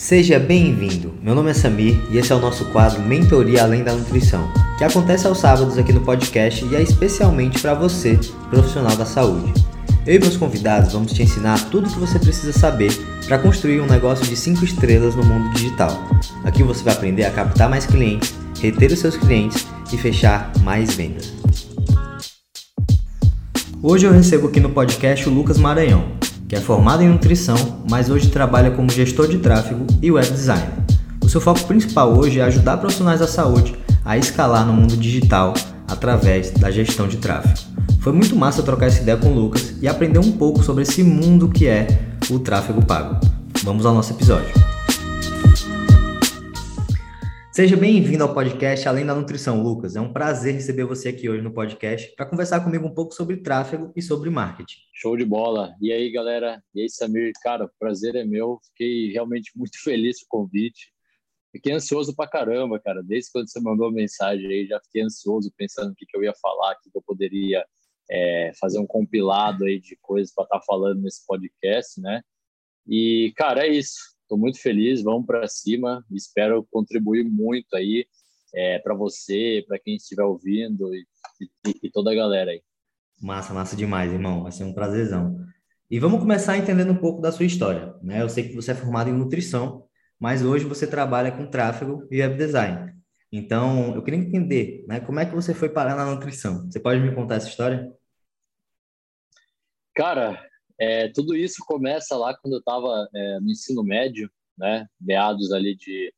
Seja bem-vindo. Meu nome é Samir e esse é o nosso quadro Mentoria Além da Nutrição, que acontece aos sábados aqui no podcast e é especialmente para você, profissional da saúde. Eu e meus convidados vamos te ensinar tudo o que você precisa saber para construir um negócio de 5 estrelas no mundo digital. Aqui você vai aprender a captar mais clientes, reter os seus clientes e fechar mais vendas. Hoje eu recebo aqui no podcast o Lucas Maranhão, que é formado em nutrição, mas hoje trabalha como gestor de tráfego e web designer. O seu foco principal hoje é ajudar profissionais da saúde a escalar no mundo digital através da gestão de tráfego. Foi muito massa trocar essa ideia com o Lucas e aprender um pouco sobre esse mundo que é o tráfego pago. Vamos ao nosso episódio. Seja bem-vindo ao podcast Além da Nutrição, Lucas. É um prazer receber você aqui hoje no podcast para conversar comigo um pouco sobre tráfego e sobre marketing. Show de bola. E aí, galera? E aí, Samir? Cara, o prazer é meu. Fiquei realmente muito feliz com o convite. Fiquei ansioso pra caramba, cara. Desde quando você mandou a mensagem aí, já fiquei ansioso pensando o que, eu ia falar, o que, que eu poderia é, fazer um compilado aí de coisas para estar tá falando nesse podcast, né? E, cara, é isso Estou muito feliz, vamos para cima. Espero contribuir muito aí é, para você, para quem estiver ouvindo e, e, e, toda a galera aí. Massa, massa demais, irmão. Vai ser um prazerzão. E vamos começar entendendo um pouco da sua história. Né? Eu sei que você é formado em nutrição, mas hoje você trabalha com tráfego e web design. Então, eu queria entender, né, como é que você foi parar na nutrição? Você pode me contar essa história? Cara, é, tudo isso começa lá quando eu estava é, no ensino médio, né? Meados ali de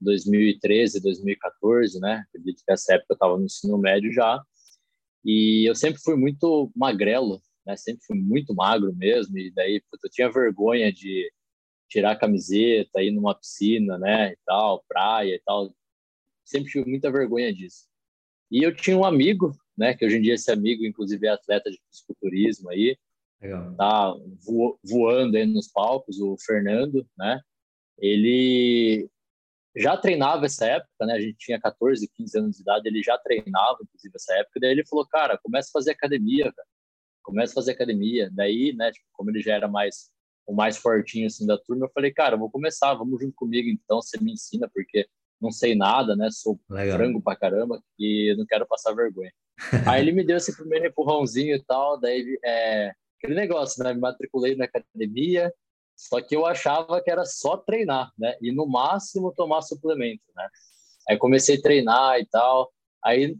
2013, 2014, né? Acredito que nessa época eu estava no ensino médio já. E eu sempre fui muito magrelo, né? Sempre fui muito magro mesmo. E daí puta, eu tinha vergonha de tirar a camiseta, ir numa piscina, né? E tal, praia e tal. Sempre tive muita vergonha disso. E eu tinha um amigo, né? Que hoje em dia esse amigo, inclusive, é atleta de fisiculturismo aí Legal. tá voando aí nos palcos, o Fernando, né? Ele já treinava essa época, né? A gente tinha 14, 15 anos de idade, ele já treinava, inclusive, essa época. Daí ele falou, cara, começa a fazer academia, velho. Começa a fazer academia. Daí, né, tipo, como ele já era mais o mais fortinho assim da turma, eu falei, cara, vou começar, vamos junto comigo então, você me ensina, porque não sei nada, né? Sou Legal. frango pra caramba e não quero passar vergonha. Aí ele me deu esse primeiro empurrãozinho e tal, daí é, aquele negócio, né? Me matriculei na academia, só que eu achava que era só treinar, né? E no máximo tomar suplemento, né? Aí comecei a treinar e tal. Aí,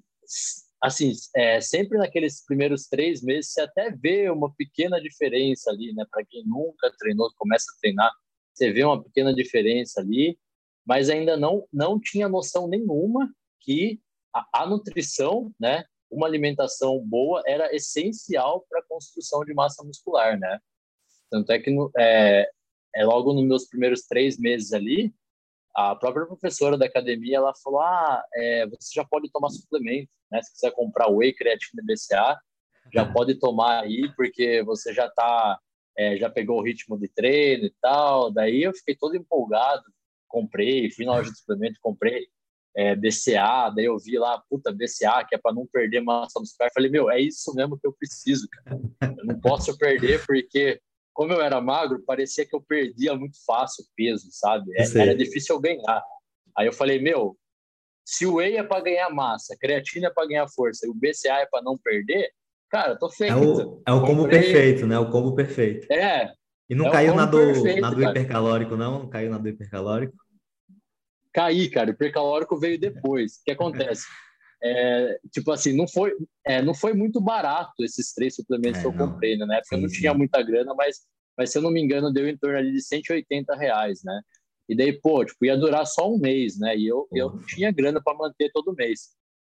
assim, é, sempre naqueles primeiros três meses, você até vê uma pequena diferença ali, né? Para quem nunca treinou, começa a treinar, você vê uma pequena diferença ali, mas ainda não, não tinha noção nenhuma que a, a nutrição, né? Uma alimentação boa era essencial para a construção de massa muscular, né? Tanto é que no, é, é logo nos meus primeiros três meses ali, a própria professora da academia ela falou: ah, é, você já pode tomar suplemento, né? Se quiser comprar whey, creatina, BCA, já pode tomar aí, porque você já tá, é, já pegou o ritmo de treino e tal. Daí eu fiquei todo empolgado, comprei, fui na loja de suplemento, comprei é, BCA, daí eu vi lá, puta, BCA, que é para não perder massa muscular. Falei, meu, é isso mesmo que eu preciso, cara. Eu não posso perder, porque como eu era magro, parecia que eu perdia muito fácil peso, sabe? É, era difícil eu ganhar. Aí eu falei, meu, se o whey é para ganhar massa, creatina é para ganhar força e o BCA é para não perder, cara, tô feito. É o, é o combo Comprei... perfeito, né? O combo perfeito. É. E não é caiu na do, perfeito, na do hipercalórico, não? Não caiu na do hipercalórico? Cair, cara. O hipercalórico veio depois. O que acontece? É, tipo assim, não foi, é, não foi muito barato esses três suplementos é, que eu não. comprei, né? Na época sim, eu não tinha muita grana, mas, mas se eu não me engano, deu em torno ali de 180 reais, né? E daí, pô, tipo, ia durar só um mês, né? E eu, eu não tinha grana para manter todo mês.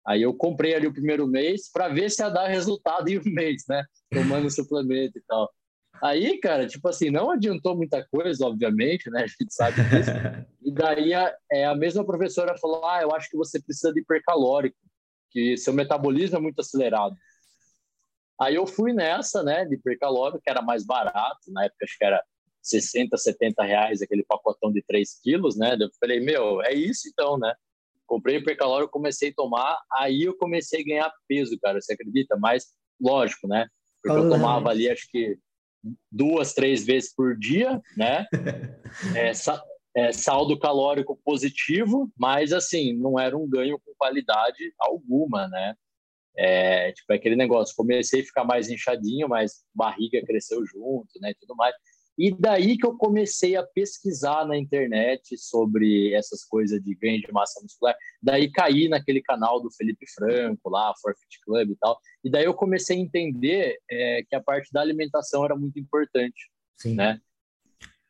Aí eu comprei ali o primeiro mês para ver se ia dar resultado em um mês, né? Tomando suplemento e tal. Aí, cara, tipo assim, não adiantou muita coisa, obviamente, né? A gente sabe disso. e daí a, é, a mesma professora falou: Ah, eu acho que você precisa de hipercalórico, que seu metabolismo é muito acelerado. Aí eu fui nessa, né, de hipercalórico, que era mais barato, na época acho que era 60, 70 reais aquele pacotão de 3 quilos, né? Eu falei, meu, é isso então, né? Comprei hipercalórico, comecei a tomar, aí eu comecei a ganhar peso, cara, você acredita? Mas, lógico, né? Porque eu tomava ali, acho que duas, três vezes por dia, né? É, é, saldo calórico positivo, mas assim, não era um ganho com qualidade alguma, né? É, tipo, aquele negócio, comecei a ficar mais inchadinho, mas barriga cresceu junto, né, e tudo mais. E daí que eu comecei a pesquisar na internet sobre essas coisas de ganho de massa muscular. Daí caí naquele canal do Felipe Franco, lá, Forfeit Club e tal. E daí eu comecei a entender é, que a parte da alimentação era muito importante, Sim. né?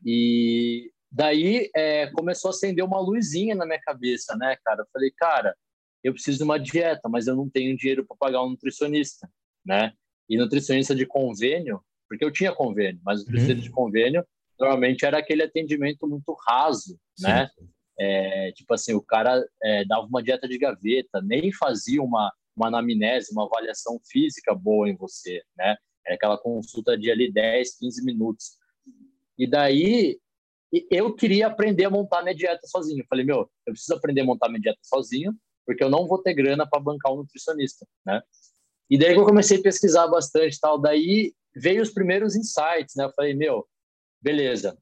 E daí é, começou a acender uma luzinha na minha cabeça, né, cara? Eu falei, cara, eu preciso de uma dieta, mas eu não tenho dinheiro para pagar um nutricionista, né? E nutricionista de convênio porque eu tinha convênio, mas o uhum. de convênio normalmente era aquele atendimento muito raso, Sim. né? É, tipo assim, o cara é, dava uma dieta de gaveta, nem fazia uma, uma anamnese, uma avaliação física boa em você, né? Era aquela consulta de ali 10, 15 minutos. E daí eu queria aprender a montar minha dieta sozinho. Eu falei, meu, eu preciso aprender a montar minha dieta sozinho, porque eu não vou ter grana para bancar um nutricionista, né? E daí eu comecei a pesquisar bastante tal. Daí veio os primeiros insights, né? Eu falei, meu, beleza,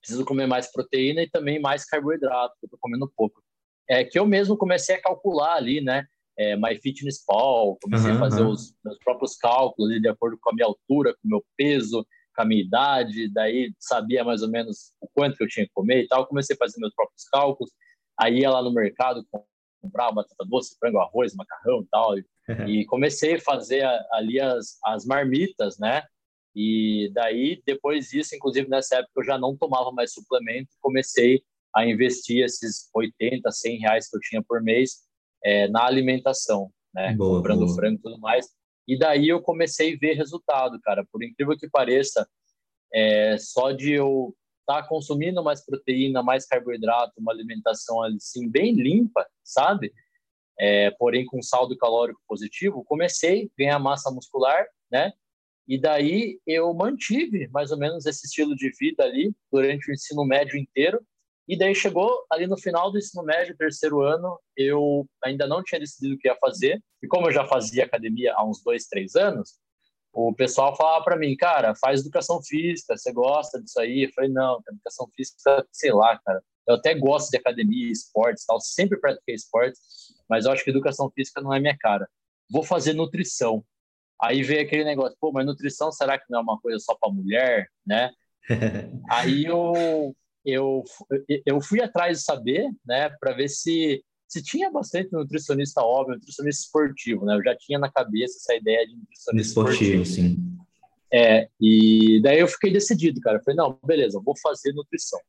preciso comer mais proteína e também mais carboidrato, eu tô comendo pouco. É que eu mesmo comecei a calcular ali, né? É, MyFitnessPal, comecei uhum, a fazer uhum. os meus próprios cálculos de acordo com a minha altura, com o meu peso, com a minha idade, daí sabia mais ou menos o quanto que eu tinha que comer e tal. Comecei a fazer meus próprios cálculos, aí ia lá no mercado comprar batata doce, frango, arroz, macarrão e tal, e comecei a fazer ali as, as marmitas, né? E daí, depois disso, inclusive nessa época, eu já não tomava mais suplemento, comecei a investir esses 80, 100 reais que eu tinha por mês é, na alimentação, né? Boa, Comprando boa. frango e tudo mais. E daí eu comecei a ver resultado, cara. Por incrível que pareça, é, só de eu estar tá consumindo mais proteína, mais carboidrato, uma alimentação assim bem limpa, sabe? É, porém com saldo calórico positivo, comecei a ganhar massa muscular, né? E daí eu mantive mais ou menos esse estilo de vida ali durante o ensino médio inteiro. E daí chegou ali no final do ensino médio, terceiro ano, eu ainda não tinha decidido o que ia fazer. E como eu já fazia academia há uns dois, três anos, o pessoal falava para mim, cara, faz educação física, você gosta disso aí? Eu falei, não, educação física, sei lá, cara. Eu até gosto de academia, esportes, tal, sempre pratiquei esportes, mas eu acho que educação física não é minha cara. Vou fazer nutrição. Aí veio aquele negócio, pô, mas nutrição será que não é uma coisa só para mulher, né? Aí eu, eu, eu fui atrás de saber, né, para ver se, se tinha bastante nutricionista homem, nutricionista esportivo, né? Eu já tinha na cabeça essa ideia de nutricionista esportivo, esportivo. sim. É, e daí eu fiquei decidido, cara. Eu falei, não, beleza, vou fazer nutrição.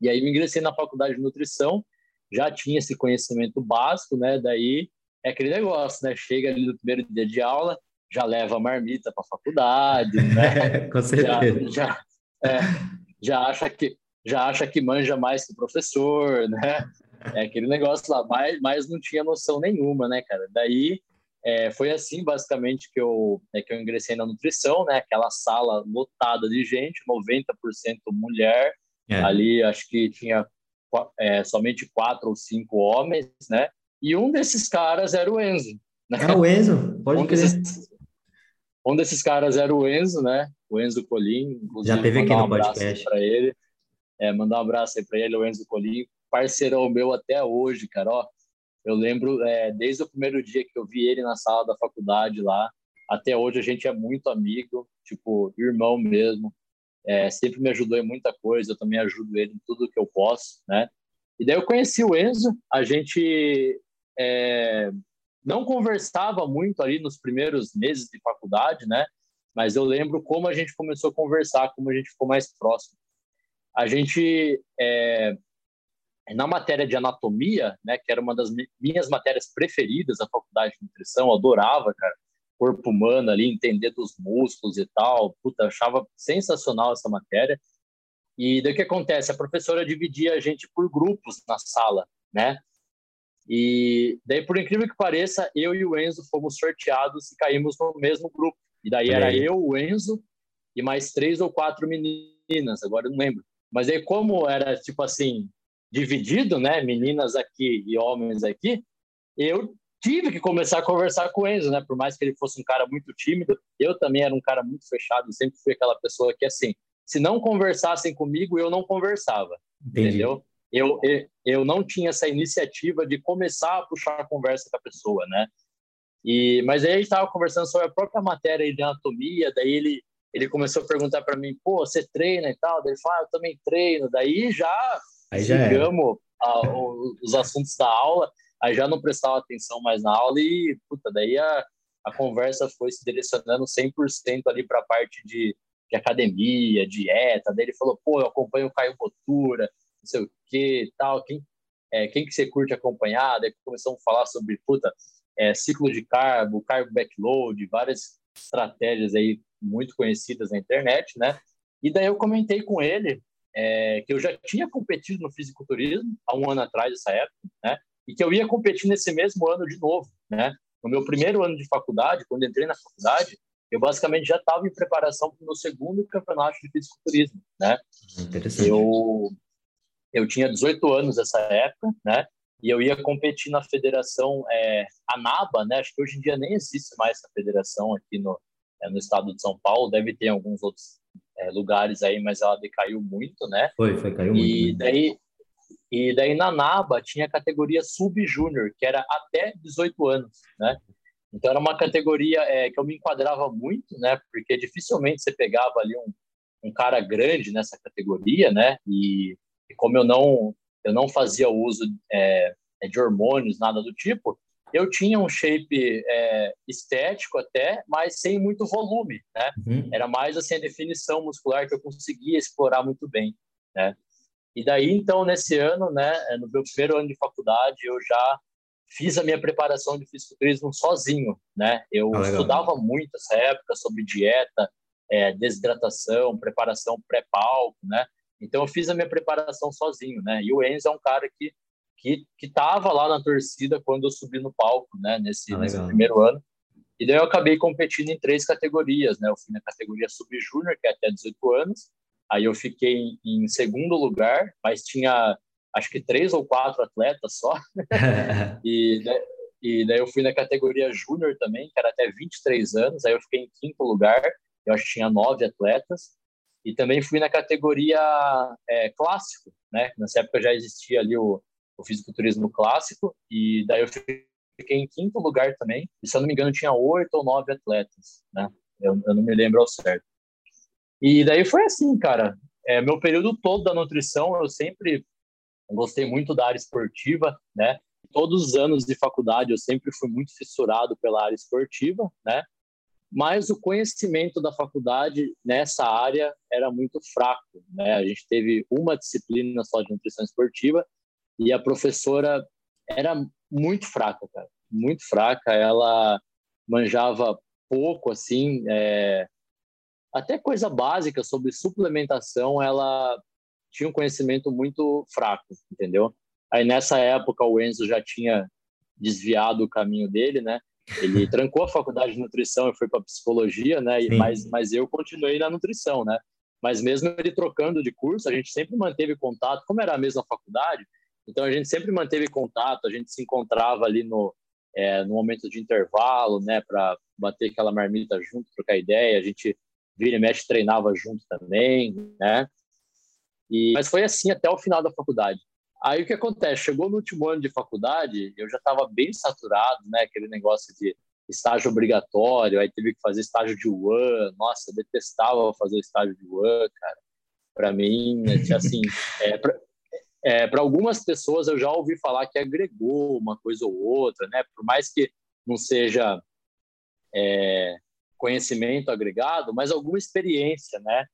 E aí me ingressei na faculdade de nutrição já tinha esse conhecimento básico, né? Daí é aquele negócio, né? Chega ali no primeiro dia de aula, já leva a marmita para a faculdade, né? Com certeza. Já, já, é, já, acha que, já acha que manja mais que o professor, né? É aquele negócio lá, mas, mas não tinha noção nenhuma, né, cara? Daí é, foi assim, basicamente, que eu, é, que eu ingressei na nutrição, né? Aquela sala lotada de gente, 90% mulher. É. Ali, acho que tinha é, somente quatro ou cinco homens, né? E um desses caras era o Enzo. Né? Ah, o Enzo, pode um crer. Desses, um desses caras era o Enzo, né? O Enzo Colim. Já teve aqui um no podcast. Para ele. É, mandar um abraço aí para ele, o Enzo Colim, parceirão meu até hoje, cara. Ó, eu lembro, é, desde o primeiro dia que eu vi ele na sala da faculdade lá, até hoje a gente é muito amigo, tipo, irmão mesmo é, sempre me ajudou em muita coisa, eu também ajudo ele em tudo que eu posso, né? E daí eu conheci o Enzo, a gente é, não conversava muito ali nos primeiros meses de faculdade, né? Mas eu lembro como a gente começou a conversar, como a gente ficou mais próximo. A gente, é, na matéria de anatomia, né, que era uma das minhas matérias preferidas da faculdade de nutrição, eu adorava, cara corpo humano ali, entender dos músculos e tal. Puta, achava sensacional essa matéria. E daí o que acontece? A professora dividia a gente por grupos na sala, né? E daí, por incrível que pareça, eu e o Enzo fomos sorteados e caímos no mesmo grupo. E daí era eu, o Enzo e mais três ou quatro meninas, agora eu não lembro. Mas aí, como era, tipo assim, dividido, né? Meninas aqui e homens aqui, eu tive que começar a conversar com o Enzo, né? Por mais que ele fosse um cara muito tímido, eu também era um cara muito fechado, sempre fui aquela pessoa que, assim, se não conversassem comigo, eu não conversava. Entendi. entendeu? Eu, eu não tinha essa iniciativa de começar a puxar a conversa com a pessoa, né? E, mas aí a gente estava conversando sobre a própria matéria de anatomia, daí ele, ele começou a perguntar para mim, pô, você treina e tal? Daí ele falou, ah, eu também treino. Daí já aí já a, os assuntos da aula, aí já não prestava atenção mais na aula e, puta, daí a, a conversa foi se direcionando 100% ali para a parte de, de academia, dieta. Daí ele falou, pô, eu acompanho o Caio Botura, não sei o que tal, quem, é, quem que você curte acompanhar? Daí começamos a falar sobre, puta, é, ciclo de carbo, carbo backload, várias estratégias aí muito conhecidas na internet, né? E daí eu comentei com ele é, que eu já tinha competido no fisiculturismo há um ano atrás, essa época, né? E que eu ia competir nesse mesmo ano de novo, né? No meu primeiro ano de faculdade, quando entrei na faculdade, eu basicamente já estava em preparação para o meu segundo campeonato de fisiculturismo, né? Interessante. Eu eu tinha 18 anos nessa época, né? E eu ia competir na federação é, ANABA, né? Acho que hoje em dia nem existe mais essa federação aqui no, é, no estado de São Paulo. Deve ter alguns outros é, lugares aí, mas ela decaiu muito, né? Foi, foi, caiu muito. E daí, e daí na ANABA tinha a categoria sub-júnior, que era até 18 anos, né? Então era uma categoria é, que eu me enquadrava muito, né? Porque dificilmente você pegava ali um, um cara grande nessa categoria, né? E, e como eu não eu não fazia uso é, de hormônios, nada do tipo, eu tinha um shape é, estético até, mas sem muito volume, né? Uhum. Era mais assim a definição muscular que eu conseguia explorar muito bem, né? E daí então nesse ano, né, no meu primeiro ano de faculdade, eu já fiz a minha preparação de fisiculturismo sozinho, né? Eu ah, estudava muito essa época sobre dieta, é, desidratação, preparação pré-palco, né? Então eu fiz a minha preparação sozinho, né? E o Enzo é um cara que que que estava lá na torcida quando eu subi no palco, né? Nesse, ah, nesse primeiro ano. E daí eu acabei competindo em três categorias, né? Eu fui na categoria sub-júnior, que é até 18 anos. Aí eu fiquei em, segundo lugar, mas tinha acho que três ou quatro atletas só. e, daí, e daí eu fui na categoria júnior também, que era até 23 anos. Aí eu fiquei em quinto lugar. Eu acho que tinha nove atletas. E também fui na categoria é, clássico, né? Nessa época já existia ali o, o fisiculturismo clássico, e daí eu fiquei em quinto lugar também. E se eu não me engano, tinha oito ou nove atletas, né? Eu, eu não me lembro ao certo. E daí foi assim, cara. É, meu período todo da nutrição, eu sempre gostei muito da área esportiva, né? Todos os anos de faculdade eu sempre fui muito fissurado pela área esportiva, né? mas o conhecimento da faculdade nessa área era muito fraco. Né? A gente teve uma disciplina só de nutrição esportiva e a professora era muito fraca, cara, muito fraca. Ela manjava pouco, assim, é... até coisa básica sobre suplementação, ela tinha um conhecimento muito fraco, entendeu? Aí nessa época o Enzo já tinha desviado o caminho dele, né? Ele trancou a faculdade de nutrição e foi para psicologia, né? E, mas, mas eu continuei na nutrição, né? Mas mesmo ele trocando de curso, a gente sempre manteve contato, como era a mesma faculdade, então a gente sempre manteve contato, a gente se encontrava ali no, é, no momento de intervalo, né, para bater aquela marmita junto, trocar ideia, a gente vira e mexe treinava junto também, né? E, mas foi assim até o final da faculdade. Aí o que acontece? Chegou no último ano de faculdade, eu já estava bem saturado, né? Aquele negócio de estágio obrigatório, aí teve que fazer estágio de UAN. Nossa, detestava fazer estágio de UAN, cara. Para mim, assim, é, para é, algumas pessoas eu já ouvi falar que agregou uma coisa ou outra, né? Por mais que não seja é, conhecimento agregado, mas alguma experiência, né?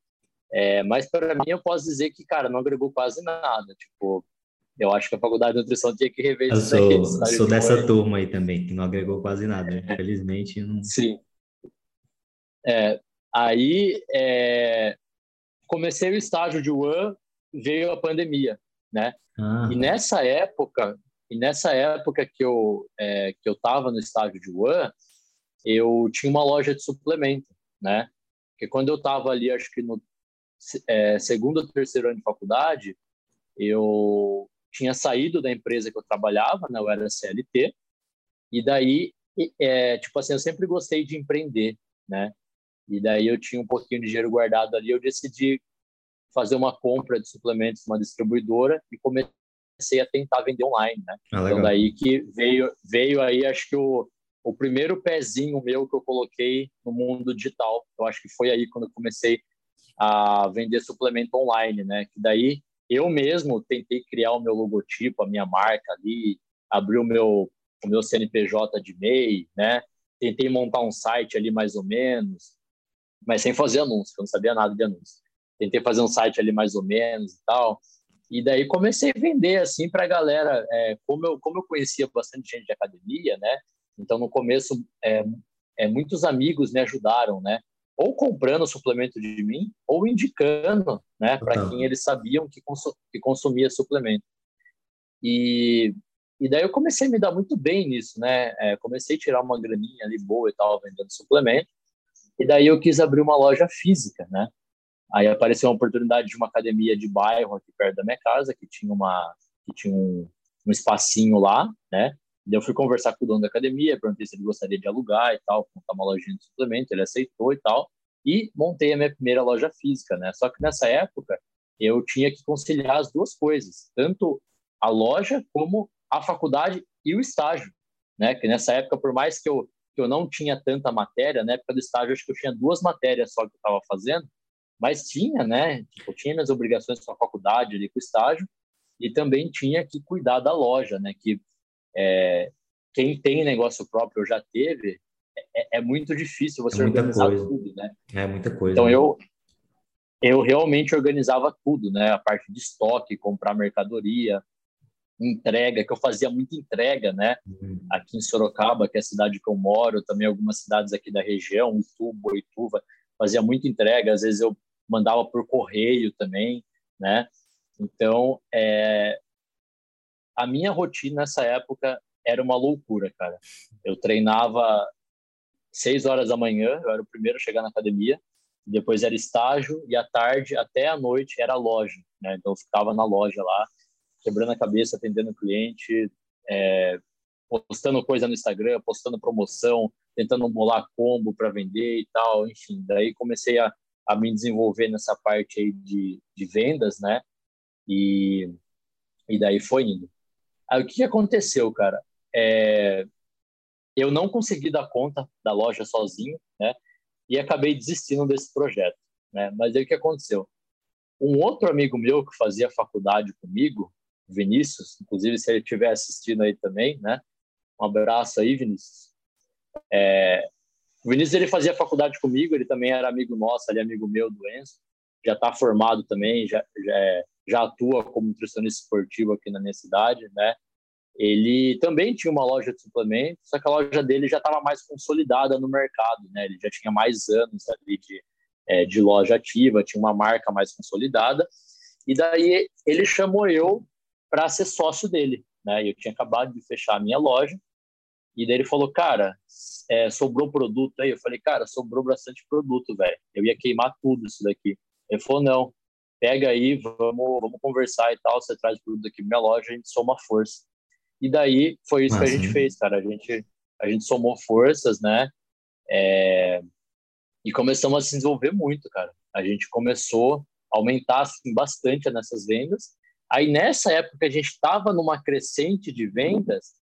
É, mas para mim eu posso dizer que, cara, não agregou quase nada. Tipo, eu acho que a faculdade de nutrição tinha que rever eu isso sou, daí. Sou dessa turma aí também, que não agregou quase nada. Né? Infelizmente, não... Sim. É, aí, é, comecei o estágio de UAN, veio a pandemia, né? Ah. E nessa época, e nessa época que eu é, que eu estava no estágio de UAN, eu tinha uma loja de suplemento, né? Porque quando eu estava ali, acho que no é, segundo ou terceiro ano de faculdade, eu tinha saído da empresa que eu trabalhava, né? Eu era CLT. E daí, é, tipo assim, eu sempre gostei de empreender, né? E daí eu tinha um pouquinho de dinheiro guardado ali, eu decidi fazer uma compra de suplementos numa distribuidora e comecei a tentar vender online, né? Ah, então daí que veio veio aí acho que o, o primeiro pezinho meu que eu coloquei no mundo digital. Eu acho que foi aí quando eu comecei a vender suplemento online, né? Que daí eu mesmo tentei criar o meu logotipo, a minha marca ali, abrir o meu o meu CNPJ de MEI, né? Tentei montar um site ali mais ou menos, mas sem fazer anúncio, eu não sabia nada de anúncio. Tentei fazer um site ali mais ou menos e tal. E daí comecei a vender assim para a galera, é, como eu como eu conhecia bastante gente de academia, né? Então no começo é, é, muitos amigos me ajudaram, né? Ou comprando suplemento de mim, ou indicando, né, para quem eles sabiam que, consu que consumia suplemento. E e daí eu comecei a me dar muito bem nisso, né? É, comecei a tirar uma graninha ali boa e tal, vendendo suplemento. E daí eu quis abrir uma loja física, né? Aí apareceu uma oportunidade de uma academia de bairro aqui perto da minha casa, que tinha uma que tinha um, um espacinho lá, né? E eu fui conversar com o dono da academia, perguntei se ele gostaria de alugar e tal, montar uma lojinha de suplemento, ele aceitou e tal. E montei a minha primeira loja física, né? Só que nessa época eu tinha que conciliar as duas coisas, tanto a loja como a faculdade e o estágio, né? Que nessa época, por mais que eu, que eu não tinha tanta matéria, na época do estágio, acho que eu tinha duas matérias só que eu estava fazendo, mas tinha, né? Tipo, tinha minhas obrigações com a faculdade ali, com o estágio, e também tinha que cuidar da loja, né? Que é, quem tem negócio próprio ou já teve, é, é muito difícil você é organizar coisa. tudo, né? É muita coisa. Então, eu, eu realmente organizava tudo, né? A parte de estoque, comprar mercadoria, entrega, que eu fazia muita entrega, né? Uhum. Aqui em Sorocaba, que é a cidade que eu moro, também algumas cidades aqui da região, Itu, Boituva, fazia muita entrega. Às vezes eu mandava por correio também, né? Então, é... a minha rotina nessa época era uma loucura, cara. Eu treinava seis horas da manhã, eu era o primeiro a chegar na academia, depois era estágio e à tarde até à noite era loja, né? Então eu ficava na loja lá quebrando a cabeça, atendendo cliente, é, postando coisa no Instagram, postando promoção, tentando bolar combo para vender e tal, enfim. Daí comecei a, a me desenvolver nessa parte aí de, de vendas, né? E, e daí foi indo. Aí o que aconteceu, cara? É, eu não consegui dar conta da loja sozinho, né? E acabei desistindo desse projeto, né? Mas aí o que aconteceu? Um outro amigo meu que fazia faculdade comigo, Vinícius, inclusive se ele estiver assistindo aí também, né? Um abraço aí, Vinícius. É, o Vinícius ele fazia faculdade comigo, ele também era amigo nosso, ali amigo meu do Enzo, já está formado também, já, já, é, já atua como nutricionista esportivo aqui na minha cidade, né? Ele também tinha uma loja de suplementos, só que a loja dele já estava mais consolidada no mercado, né? Ele já tinha mais anos ali de, é, de loja ativa, tinha uma marca mais consolidada. E daí ele chamou eu para ser sócio dele, né? Eu tinha acabado de fechar a minha loja e daí ele falou, cara, é, sobrou produto aí. Eu falei, cara, sobrou bastante produto, velho. Eu ia queimar tudo isso daqui. Ele falou, não, pega aí, vamos, vamos conversar e tal. Você traz produto aqui pra minha loja, a gente soma força. E daí foi isso que a gente fez, cara. A gente, a gente somou forças, né? É... E começamos a se desenvolver muito, cara. A gente começou a aumentar assim, bastante nessas vendas Aí nessa época que a gente estava numa crescente de vendas,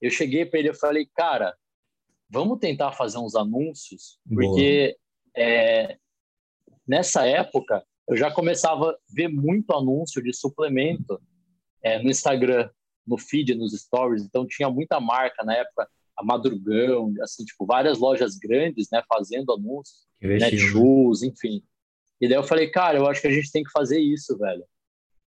eu cheguei para ele e falei, cara, vamos tentar fazer uns anúncios, porque é, nessa época eu já começava a ver muito anúncio de suplemento é, no Instagram, no feed, nos stories, então tinha muita marca na época, a Madrugão, assim, tipo, várias lojas grandes, né, fazendo anúncios, Netshoes, enfim. E daí eu falei, cara, eu acho que a gente tem que fazer isso, velho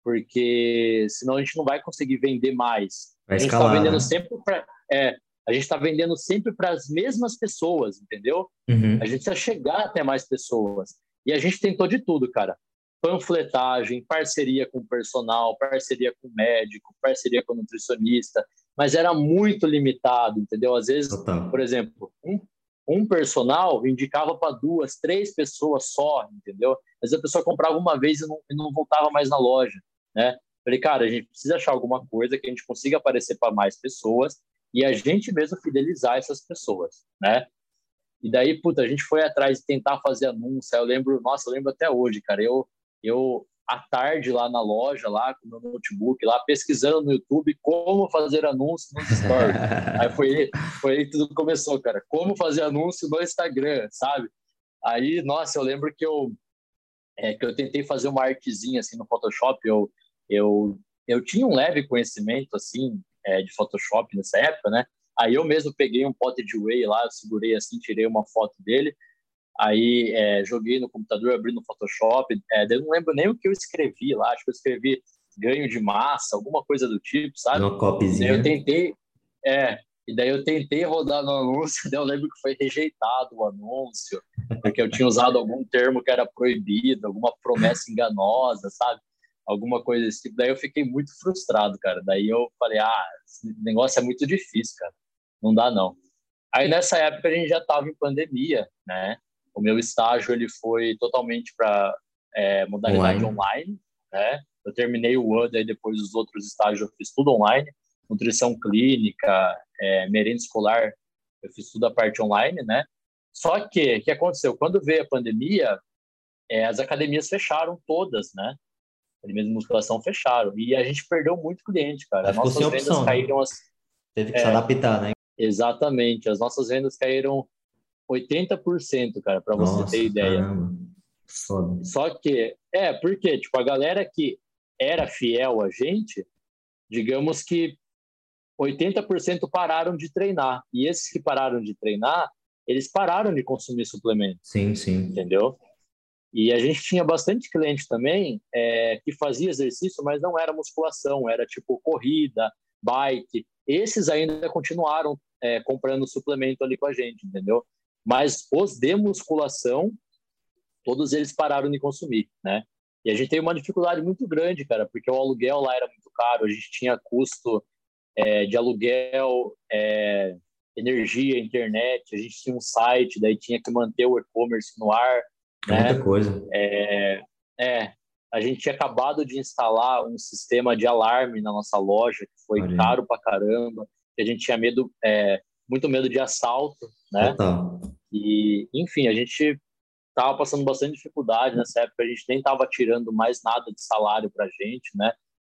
porque senão a gente não vai conseguir vender mais. Vai a gente está vendendo né? sempre para é, a gente está vendendo sempre para as mesmas pessoas, entendeu? Uhum. A gente precisa chegar até mais pessoas. E a gente tentou de tudo, cara. Panfletagem, parceria com personal, parceria com médico, parceria com nutricionista, mas era muito limitado, entendeu? Às vezes, Total. por exemplo, um, um personal indicava para duas, três pessoas só, entendeu? Vezes a pessoa comprava uma vez e não, e não voltava mais na loja né? Falei, cara, a gente precisa achar alguma coisa que a gente consiga aparecer para mais pessoas e a gente mesmo fidelizar essas pessoas, né? E daí, puta, a gente foi atrás de tentar fazer anúncio. Eu lembro, nossa, eu lembro até hoje, cara. Eu, eu, à tarde lá na loja, lá com o meu notebook, lá pesquisando no YouTube como fazer anúncio no stories. aí foi, foi aí que tudo começou, cara. Como fazer anúncio no Instagram, sabe? Aí, nossa, eu lembro que eu, é, que eu tentei fazer uma artezinha assim no Photoshop. Eu, eu, eu tinha um leve conhecimento assim é, de Photoshop nessa época, né? Aí eu mesmo peguei um pote de whey lá, segurei assim, tirei uma foto dele Aí é, joguei no computador, abri no Photoshop. É, eu não lembro nem o que eu escrevi lá. Acho que eu escrevi ganho de massa, alguma coisa do tipo, sabe? Uma copyzinha. eu tentei, é, e daí eu tentei rodar no anúncio, daí eu lembro que foi rejeitado o anúncio, porque eu tinha usado algum termo que era proibido, alguma promessa enganosa, sabe? Alguma coisa desse tipo. Daí eu fiquei muito frustrado, cara. Daí eu falei, ah, esse negócio é muito difícil, cara. Não dá, não. Aí nessa época a gente já estava em pandemia, né? O meu estágio ele foi totalmente para é, modalidade online. online, né? Eu terminei o ano e depois os outros estágios eu fiz tudo online, nutrição clínica, é, merenda escolar, eu fiz tudo a parte online, né? Só que o que aconteceu? Quando veio a pandemia, é, as academias fecharam todas, né? Academias de musculação fecharam e a gente perdeu muito cliente, cara. As nossas vendas opção, né? caíram. As... Teve que é, se adaptar, né? Exatamente. As nossas vendas caíram 80%, cara, para você Nossa, ter ideia. Só que, é, porque, tipo, a galera que era fiel a gente, digamos que 80% pararam de treinar. E esses que pararam de treinar, eles pararam de consumir suplementos. Sim, sim. Entendeu? E a gente tinha bastante cliente também é, que fazia exercício, mas não era musculação, era tipo corrida, bike. Esses ainda continuaram é, comprando suplemento ali com a gente, entendeu? Mas os de musculação, todos eles pararam de consumir, né? E a gente teve uma dificuldade muito grande, cara, porque o aluguel lá era muito caro, a gente tinha custo é, de aluguel, é, energia, internet, a gente tinha um site, daí tinha que manter o e-commerce no ar. Né? Muita coisa. É, é, a gente tinha acabado de instalar um sistema de alarme na nossa loja, que foi Olha. caro pra caramba, que a gente tinha medo, é, muito medo de assalto, né? Total. E, enfim, a gente estava passando bastante dificuldade nessa época, a gente nem estava tirando mais nada de salário para a gente, né?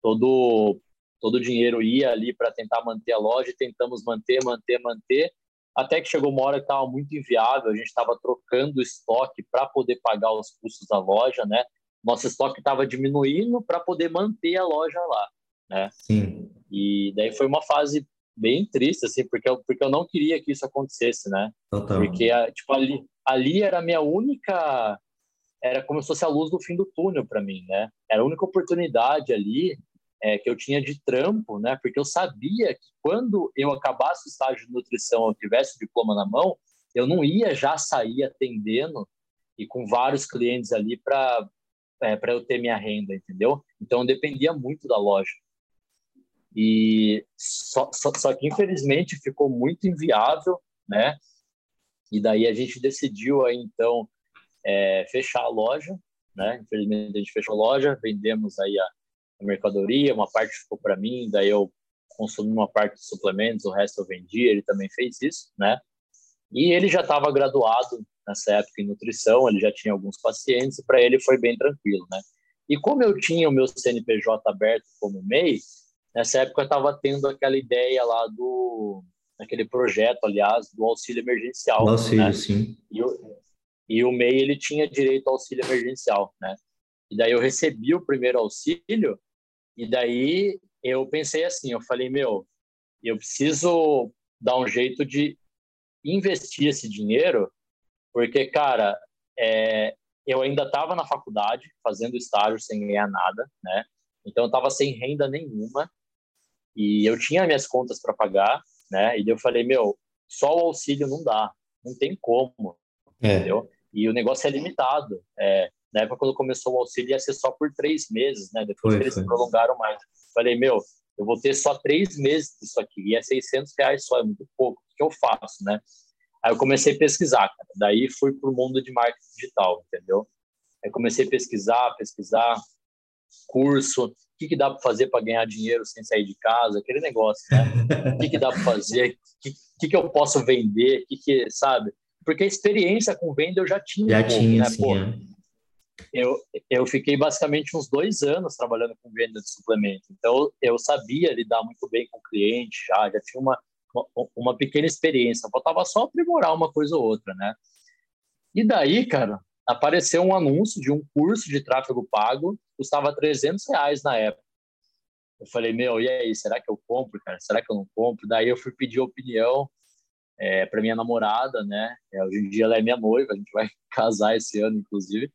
Todo, todo o dinheiro ia ali para tentar manter a loja e tentamos manter, manter, manter, até que chegou uma hora que estava muito inviável, a gente estava trocando estoque para poder pagar os custos da loja, né? Nosso estoque estava diminuindo para poder manter a loja lá, né? Sim. E daí foi uma fase bem triste, assim, porque eu, porque eu não queria que isso acontecesse, né? Total. Porque, tipo, ali, ali era a minha única... Era como se fosse a luz do fim do túnel para mim, né? Era a única oportunidade ali é, que eu tinha de trampo, né? Porque eu sabia que quando eu acabasse o estágio de nutrição, eu tivesse o diploma na mão, eu não ia já sair atendendo e com vários clientes ali para é, para eu ter minha renda, entendeu? Então dependia muito da loja. E só, só, só que infelizmente ficou muito inviável, né? E daí a gente decidiu aí então é, fechar a loja, né? Infelizmente a gente fechou a loja, vendemos aí a, a mercadoria, uma parte ficou para mim, daí eu consumi uma parte dos suplementos, o resto eu vendi, ele também fez isso, né? E ele já estava graduado nessa época em nutrição, ele já tinha alguns pacientes e para ele foi bem tranquilo, né? E como eu tinha o meu CNPJ aberto como MEI, Nessa época eu estava tendo aquela ideia lá do aquele projeto, aliás, do auxílio emergencial. O auxílio, né? sim. E o, e o MEI ele tinha direito ao auxílio emergencial, né? E daí eu recebi o primeiro auxílio e daí eu pensei assim, eu falei, meu, eu preciso dar um jeito de investir esse dinheiro, porque, cara, é, eu ainda estava na faculdade fazendo estágio sem ganhar nada, né? Então eu estava sem renda nenhuma e eu tinha minhas contas para pagar, né? E eu falei, meu, só o auxílio não dá, não tem como, é. entendeu? E o negócio é limitado. É, na época, quando começou o auxílio, ia ser só por três meses, né? Depois foi, eles foi. prolongaram mais. Falei, meu, eu vou ter só três meses disso aqui, e é 600 reais só, é muito pouco. O que eu faço, né? Aí eu comecei a pesquisar, cara. Daí fui para o mundo de marketing digital, entendeu? Aí comecei a pesquisar, pesquisar, curso, o que, que dá para fazer para ganhar dinheiro sem sair de casa, aquele negócio, né? O que, que dá para fazer, o que, que, que eu posso vender, o que, que, sabe? Porque a experiência com venda eu já tinha. Já um pouco, tinha, né? sim. Pô, é. eu, eu fiquei basicamente uns dois anos trabalhando com venda de suplemento. Então, eu sabia lidar muito bem com o cliente, já, já tinha uma, uma, pequena experiência. Faltava só aprimorar uma coisa ou outra, né? E daí, cara, apareceu um anúncio de um curso de tráfego pago, custava 300 reais na época. Eu falei, meu, e aí, será que eu compro, cara? Será que eu não compro? Daí eu fui pedir opinião é, para minha namorada, né? É, hoje em dia ela é minha noiva, a gente vai casar esse ano, inclusive.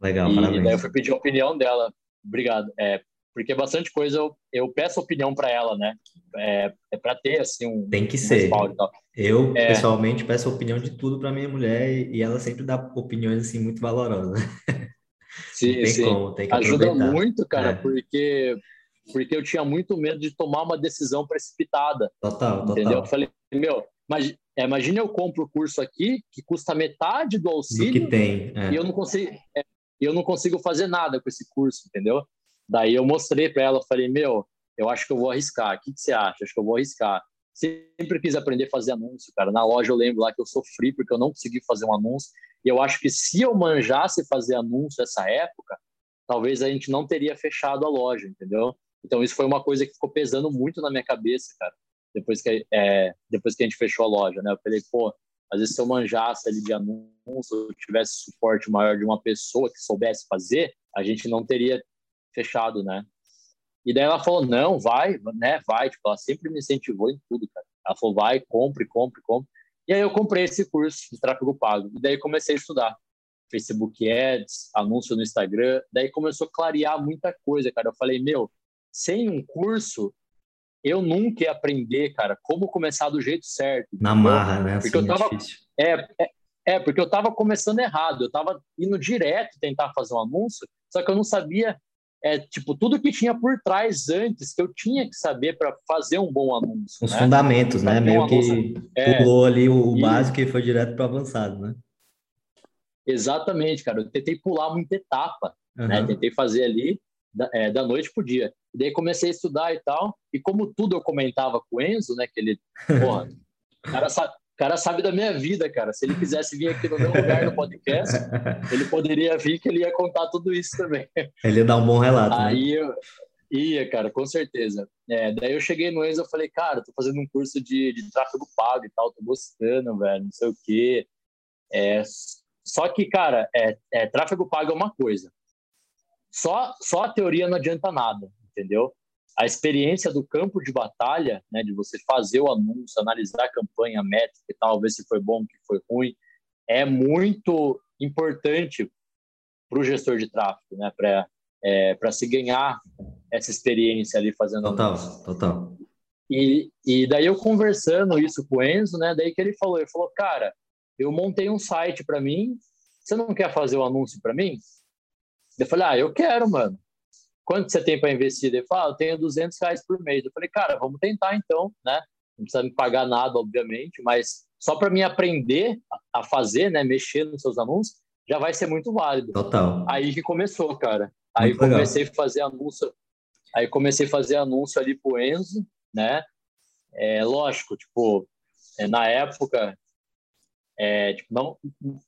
Legal, e parabéns. daí eu fui pedir a opinião dela. Obrigado. É, porque bastante coisa eu, eu peço opinião para ela, né? É, é para ter, assim, um... Tem que um ser. Eu, é... pessoalmente, peço opinião de tudo para minha mulher e ela sempre dá opiniões, assim, muito valorosas. Sim, tem sim. Como, tem que Ajuda aproveitar. muito, cara, é. porque porque eu tinha muito medo de tomar uma decisão precipitada. Total, total. Entendeu? Eu falei, meu, mas, é, imagina eu compro o curso aqui que custa metade do auxílio. Do que tem. É. E eu não consigo, é, eu não consigo fazer nada com esse curso, entendeu? Daí eu mostrei para ela, falei, meu, eu acho que eu vou arriscar. O que, que você acha? Acho que eu vou arriscar. Sempre quis aprender a fazer anúncio, cara. Na loja eu lembro lá que eu sofri porque eu não consegui fazer um anúncio. E eu acho que se eu manjasse fazer anúncio nessa época, talvez a gente não teria fechado a loja, entendeu? Então isso foi uma coisa que ficou pesando muito na minha cabeça, cara. Depois que é, depois que a gente fechou a loja, né? Eu falei, pô, às vezes se eu manjasse ali de anúncio, tivesse suporte maior de uma pessoa que soubesse fazer, a gente não teria fechado, né? E daí ela falou, não, vai, né, vai. Tipo, ela sempre me incentivou em tudo, cara. Ela falou, vai, compre, compre, compre. E aí eu comprei esse curso de tráfego pago. E daí comecei a estudar. Facebook Ads, anúncio no Instagram. Daí começou a clarear muita coisa, cara. Eu falei, meu, sem um curso, eu nunca ia aprender, cara, como começar do jeito certo. Na marra, né? Porque assim, eu tava, é, é, é, porque eu tava começando errado. Eu tava indo direto tentar fazer um anúncio, só que eu não sabia, é, tipo, tudo que tinha por trás antes, que eu tinha que saber para fazer um bom anúncio. Os né? fundamentos, né? Meio um que é, pulou ali o, e... básico e foi direto para avançado, né? Exatamente, cara. Eu tentei pular muita etapa, uhum. né? Tentei fazer ali da, é, da noite pro dia. E daí comecei a estudar e tal, e como tudo eu comentava com o Enzo, né, que ele, porra, o cara sabe, cara sabe da minha vida, cara. Se ele quisesse vir aqui no meu lugar no podcast, ele poderia vir que ele ia contar tudo isso também. Ele ia dar um bom relato, né? Aí né? eu ia, cara, com certeza. É, daí eu cheguei no Enzo e falei, cara, tô fazendo um curso de, de tráfego pago e tal, tô gostando, velho, não sei o quê. É, só que, cara, é, é, tráfego pago é uma coisa. Só, só a teoria não adianta nada, entendeu? A experiência do campo de batalha, né, de você fazer o anúncio, analisar a campanha, a métrica e tal, ver se foi bom, que foi ruim, é muito importante para o gestor de tráfego, né, para é, para se ganhar essa experiência ali fazendo total, anúncio. total. E, e daí eu conversando isso com o Enzo, né, daí que ele falou, ele falou, cara, eu montei um site para mim, você não quer fazer o um anúncio para mim? Eu falei, ah, eu quero, mano. Quanto você tem para investir? Ele falou, ah, eu tenho 200 reais por mês. Eu falei, cara, vamos tentar então, né? Não precisa me pagar nada, obviamente, mas só para mim aprender a fazer, né, mexer nos seus anúncios, já vai ser muito válido. Total. Aí que começou, cara. Aí muito comecei legal. a fazer anúncio, aí comecei a fazer anúncio ali pro Enzo, né? É lógico, tipo, é, na época, é, tipo, não,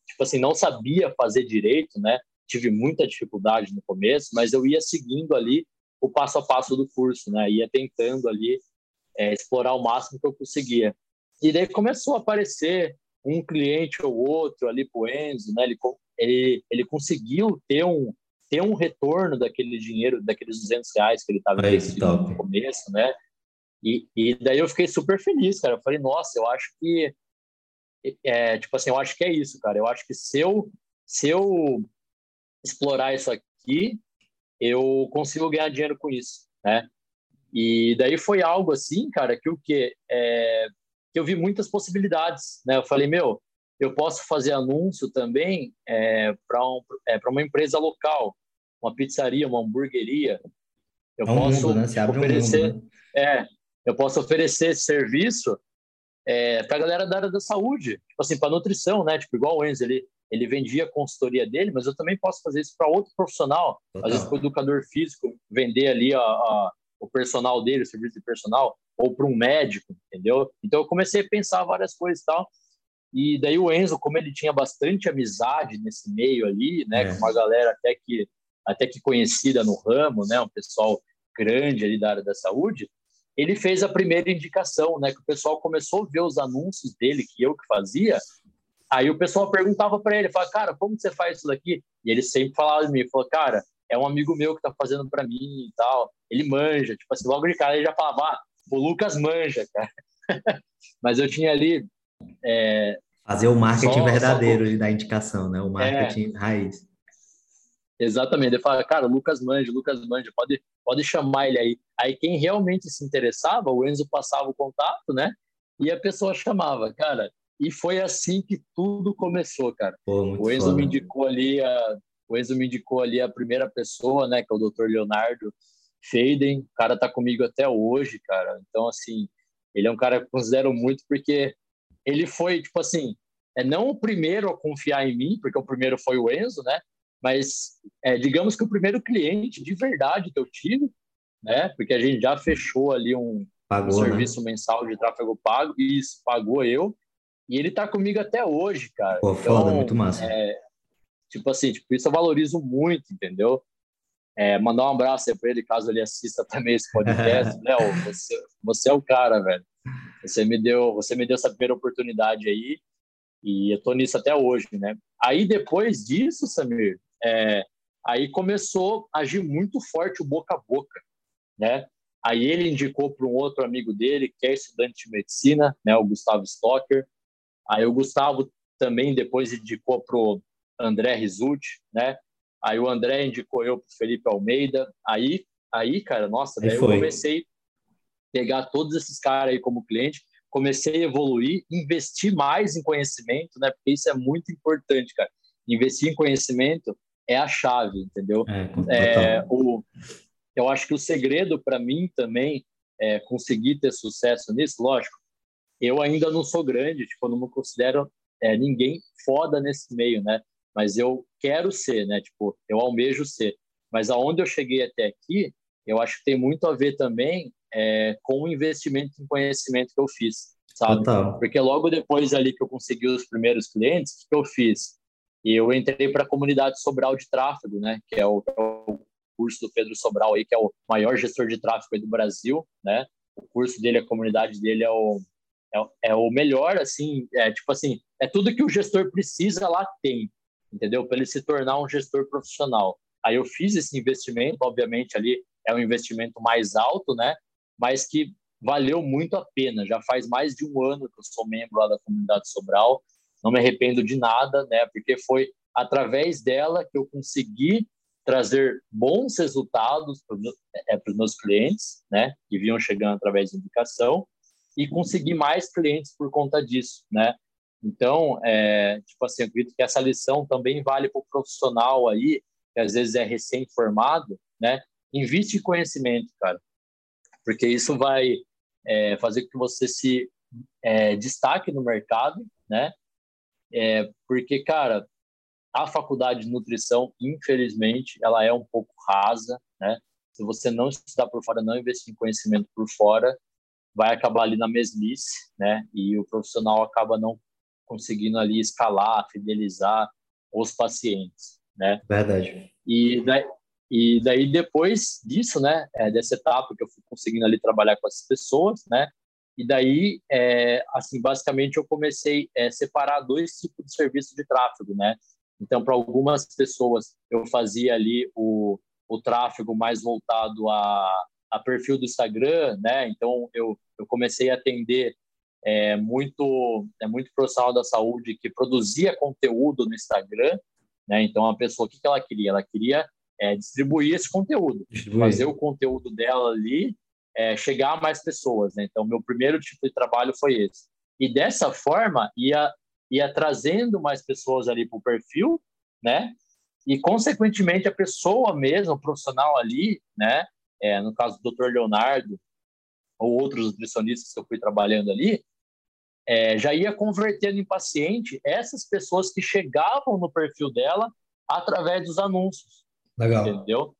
tipo assim, não sabia fazer direito, né? Tive muita dificuldade no começo, mas eu ia seguindo ali o passo a passo do curso, né? Ia tentando ali é, explorar o máximo que eu conseguia. E daí começou a aparecer um cliente ou outro ali pro Enzo, né? Ele, ele, ele conseguiu ter um, ter um retorno daquele dinheiro, daqueles 200 reais que ele estava investindo no começo, né? E, e daí eu fiquei super feliz, cara. Eu falei, nossa, eu acho que é, tipo assim, eu acho que é isso, cara. Eu acho que se eu, se eu explorar isso aqui, eu consigo ganhar dinheiro com isso, né? E daí foi algo assim, cara, que o que é, que eu vi muitas possibilidades, né? Eu falei, meu, eu posso fazer anúncio também é, para um, é, uma empresa local, uma pizzaria, uma hamburgueria. Eu é um posso mundo, né? oferecer, um mundo, né? é, eu posso oferecer esse serviço é, para a galera da área da saúde, tipo assim, para nutrição, né? Tipo igual o Enzo, ele ele vendia a consultoria dele, mas eu também posso fazer isso para outro profissional, Total. às vezes para o educador físico, vender ali a, a, o personal dele, o serviço de personal, ou para um médico, entendeu? Então eu comecei a pensar várias coisas e tal. E daí o Enzo, como ele tinha bastante amizade nesse meio ali, né, é. com uma galera até que até que conhecida no ramo, né, um pessoal grande ali da área da saúde, ele fez a primeira indicação, né, que o pessoal começou a ver os anúncios dele que eu que fazia. Aí o pessoal perguntava para ele, fala, cara, como você faz isso daqui? E ele sempre falava de mim, falou, cara, é um amigo meu que tá fazendo para mim e tal. Ele manja, tipo assim, logo de cara ele já falava, ah, o Lucas manja, cara. Mas eu tinha ali é, Fazer o marketing só, verdadeiro só... da indicação, né? O marketing é, raiz. Exatamente. Ele fala, cara, Lucas Manja, Lucas Manja, pode, pode chamar ele aí. Aí quem realmente se interessava, o Enzo passava o contato, né? E a pessoa chamava, cara. E foi assim que tudo começou, cara. Pô, o Enzo me indicou ali a, o Enzo me indicou ali a primeira pessoa, né, que é o Dr. Leonardo Feiden. O cara tá comigo até hoje, cara. Então assim, ele é um cara que eu considero muito porque ele foi, tipo assim, é não o primeiro a confiar em mim, porque o primeiro foi o Enzo, né? Mas é, digamos que o primeiro cliente de verdade que eu tive, né? Porque a gente já fechou ali um, pagou, um né? serviço né? mensal de tráfego pago, e isso pagou eu, e ele tá comigo até hoje, cara. Pô, então, foda, muito massa. É, tipo assim, tipo, isso eu valorizo muito, entendeu? É, mandar um abraço aí para ele, caso ele assista também esse podcast. Léo, você, você é o cara, velho. Você me deu, você me deu essa primeira oportunidade aí e eu tô nisso até hoje, né? Aí depois disso, Samir, é, aí começou a agir muito forte o boca a boca, né? Aí ele indicou para um outro amigo dele que é estudante de medicina, né? O Gustavo Stocker. Aí o Gustavo também depois indicou para o André Risucci, né? Aí o André indicou eu para Felipe Almeida. Aí, aí, cara, nossa, daí eu comecei pegar todos esses caras aí como cliente, comecei a evoluir, investir mais em conhecimento, né? Porque isso é muito importante, cara. Investir em conhecimento é a chave, entendeu? É, é o, eu acho que o segredo para mim também é conseguir ter sucesso nisso, lógico. Eu ainda não sou grande, tipo, eu não me considero é, ninguém foda nesse meio, né? Mas eu quero ser, né? Tipo, eu almejo ser. Mas aonde eu cheguei até aqui, eu acho que tem muito a ver também é, com o investimento em conhecimento que eu fiz, sabe? Total. Porque logo depois ali que eu consegui os primeiros clientes, o que eu fiz? Eu entrei para a comunidade Sobral de Tráfego, né? Que é o, é o, curso do Pedro Sobral aí, que é o maior gestor de tráfego do Brasil, né? O curso dele, a comunidade dele é o é, é o melhor, assim, é tipo assim, é tudo que o gestor precisa lá tem, entendeu? Para ele se tornar um gestor profissional. Aí eu fiz esse investimento, obviamente ali é um investimento mais alto, né? mas que valeu muito a pena. Já faz mais de um ano que eu sou membro lá da comunidade Sobral, não me arrependo de nada, né? Porque foi através dela que eu consegui trazer bons resultados para os é, meus clientes, né? Que vinham chegando através de indicação e conseguir mais clientes por conta disso, né? Então, é, tipo assim, eu acredito que essa lição também vale para o profissional aí, que às vezes é recém-formado, né? Investe em conhecimento, cara porque isso vai é, fazer com que você se é, destaque no mercado, né? É, porque, cara, a faculdade de nutrição, infelizmente, ela é um pouco rasa, né? Se você não estudar por fora, não investir em conhecimento por fora, vai acabar ali na mesmice, né? E o profissional acaba não conseguindo ali escalar, fidelizar os pacientes, né? Verdade. E daí, e daí, depois disso, né, é, dessa etapa que eu fui conseguindo ali trabalhar com essas pessoas, né, e daí, é, assim, basicamente eu comecei a é, separar dois tipos de serviço de tráfego, né. Então, para algumas pessoas, eu fazia ali o, o tráfego mais voltado a, a perfil do Instagram, né. Então, eu, eu comecei a atender é, muito, é muito profissional da saúde que produzia conteúdo no Instagram, né. Então, a pessoa, o que, que ela queria? Ela queria é, distribuir esse conteúdo, distribuir. fazer o conteúdo dela ali é, chegar a mais pessoas. Né? Então, meu primeiro tipo de trabalho foi esse. E dessa forma, ia, ia trazendo mais pessoas ali para o perfil, né? E, consequentemente, a pessoa mesmo, o profissional ali, né? É, no caso do Dr. Leonardo, ou outros nutricionistas que eu fui trabalhando ali, é, já ia convertendo em paciente essas pessoas que chegavam no perfil dela através dos anúncios. Legal. Entendeu?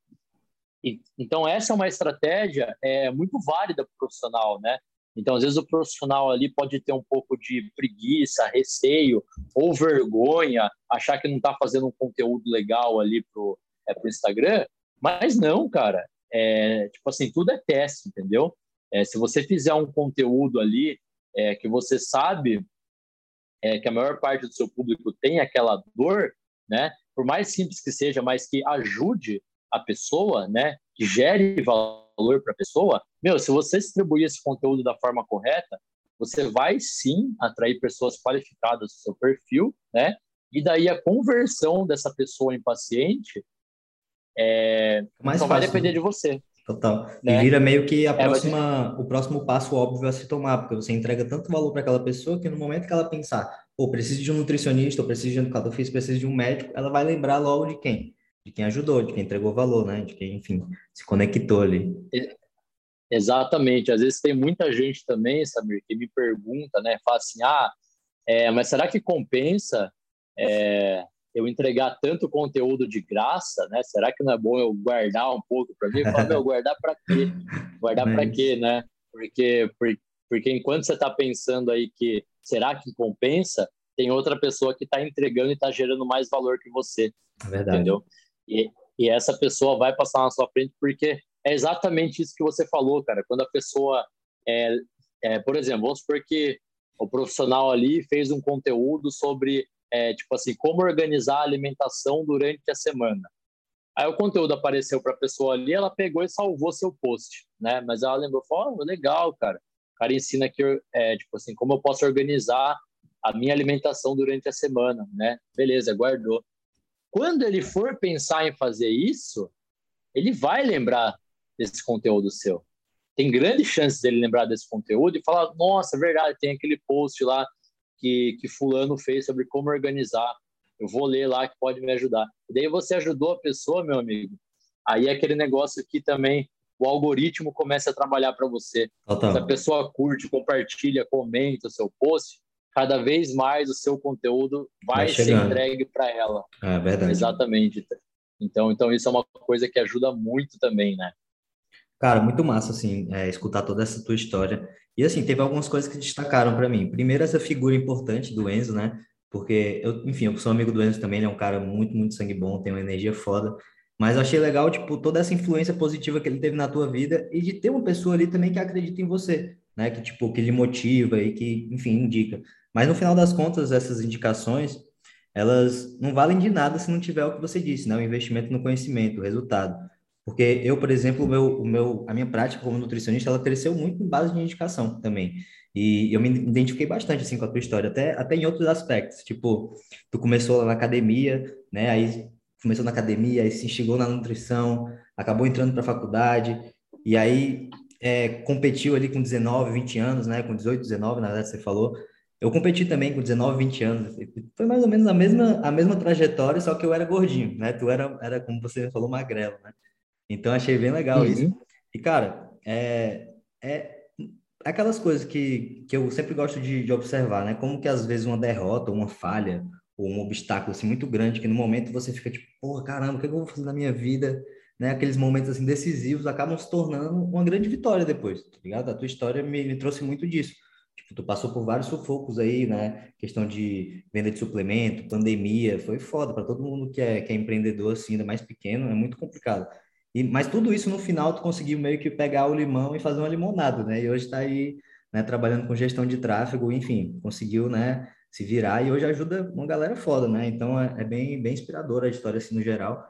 E, então, essa é uma estratégia é, muito válida para o profissional, né? Então, às vezes, o profissional ali pode ter um pouco de preguiça, receio ou vergonha, achar que não está fazendo um conteúdo legal ali para o é, pro Instagram, mas não, cara. É, tipo assim, tudo é teste, entendeu? É, se você fizer um conteúdo ali é, que você sabe é, que a maior parte do seu público tem aquela dor, né? Por mais simples que seja, mas que ajude a pessoa, né? Que gere valor para a pessoa, meu, se você distribuir esse conteúdo da forma correta, você vai sim atrair pessoas qualificadas no seu perfil, né? E daí a conversão dessa pessoa em paciente é, Mais só fácil, vai depender né? de você. Total. Né? E vira meio que a É, próxima, o próximo passo óbvio a se tomar, porque você entrega tanto valor para aquela pessoa que no momento que ela pensar, pô, preciso de um nutricionista, ou preciso de um educador físico, preciso de um médico, ela vai lembrar logo de quem? De quem ajudou, de quem entregou valor, né? De quem, enfim, se conectou ali. Exatamente. Às vezes tem muita gente também, Samir, que me pergunta, né? Fala assim, ah, é, mas será que compensa é, eu entregar tanto conteúdo de graça, né? Será que não é bom eu guardar um pouco para mim? Falo, meu, guardar para quê? Guardar para Mas- quê, né? Porque, por- porque enquanto você está pensando aí que será que compensa, tem outra pessoa que está entregando e está gerando mais valor que você É verdade. entendeu? E, e essa pessoa vai passar na sua frente porque é exatamente isso que você falou, cara. Quando a pessoa, é, é, por exemplo, vamos supor que o profissional ali fez um conteúdo sobre, é, tipo assim, como organizar a alimentação durante a semana. Aí o conteúdo apareceu para a pessoa ali, ela pegou e salvou seu post, né? Mas ela lembrou, falou, oh, legal, cara. O cara ensina aqui, é, tipo assim, como eu posso organizar a minha alimentação durante a semana, né? Beleza, guardou. Quando ele for pensar em fazer isso, ele vai lembrar desse conteúdo seu. Tem grande chance dele lembrar desse conteúdo e falar: nossa, verdade, tem aquele post lá que, que Fulano fez sobre como organizar. Eu vou ler lá que pode me ajudar. E daí você ajudou a pessoa, meu amigo. Aí é aquele negócio que também o algoritmo começa a trabalhar para você. Se a pessoa curte, compartilha, comenta o seu post, cada vez mais o seu conteúdo vai, Vai ser entregue para ela. É verdade. Exatamente. Então, então isso é uma coisa que ajuda muito também, né? Cara, muito massa, assim, é, escutar toda essa tua história. E, assim, teve algumas coisas que destacaram para mim. Primeiro, essa figura importante do Enzo, né? Porque, eu, enfim, eu sou amigo do Enzo também, ele é um cara muito, muito sangue bom, tem uma energia foda. Mas achei legal, tipo, toda essa influência positiva que ele teve na tua vida e de ter uma pessoa ali também que acredita em você, né? Que, tipo, que lhe motiva e que, enfim, indica. Mas, no final das contas, essas indicações, elas não valem de nada se não tiver o que você disse, né? O investimento no conhecimento, o resultado. Porque eu, por exemplo, o meu, o meu, a minha prática como nutricionista, ela cresceu muito em base de indicação também. E eu me identifiquei bastante, assim, com a tua história, até, até em outros aspectos. Tipo, tu começou lá na academia, né? Aí começou na academia, aí se chegou na nutrição, acabou entrando para a faculdade, e aí é, competiu ali com 19, 20 anos, né? Com 18, 19, na verdade, você falou. Eu competi também com 19, 20 anos. Foi mais ou menos a mesma, a mesma trajetória, só que eu era gordinho, né? Tu era, era como você falou, magrelo, né? Então achei bem legal isso. Uhum. E, cara, é, é aquelas coisas que, que eu sempre gosto de, de observar, né? Como que às vezes uma derrota, uma falha, ou um obstáculo assim, muito grande, que no momento você fica tipo, porra, caramba, o que, é que eu vou fazer na minha vida? Né? Aqueles momentos assim decisivos acabam se tornando uma grande vitória depois, tá ligado? A tua história me, me trouxe muito disso. Tipo, tu passou por vários sufocos aí, né? Questão de venda de suplemento, pandemia, foi foda para todo mundo que é, que é empreendedor assim, ainda mais pequeno, é muito complicado. E, mas tudo isso no final tu conseguiu meio que pegar o limão e fazer uma limonada, né? E hoje está aí, né, trabalhando com gestão de tráfego, enfim, conseguiu, né, se virar e hoje ajuda uma galera foda, né? Então é, é bem, bem inspiradora a história assim no geral.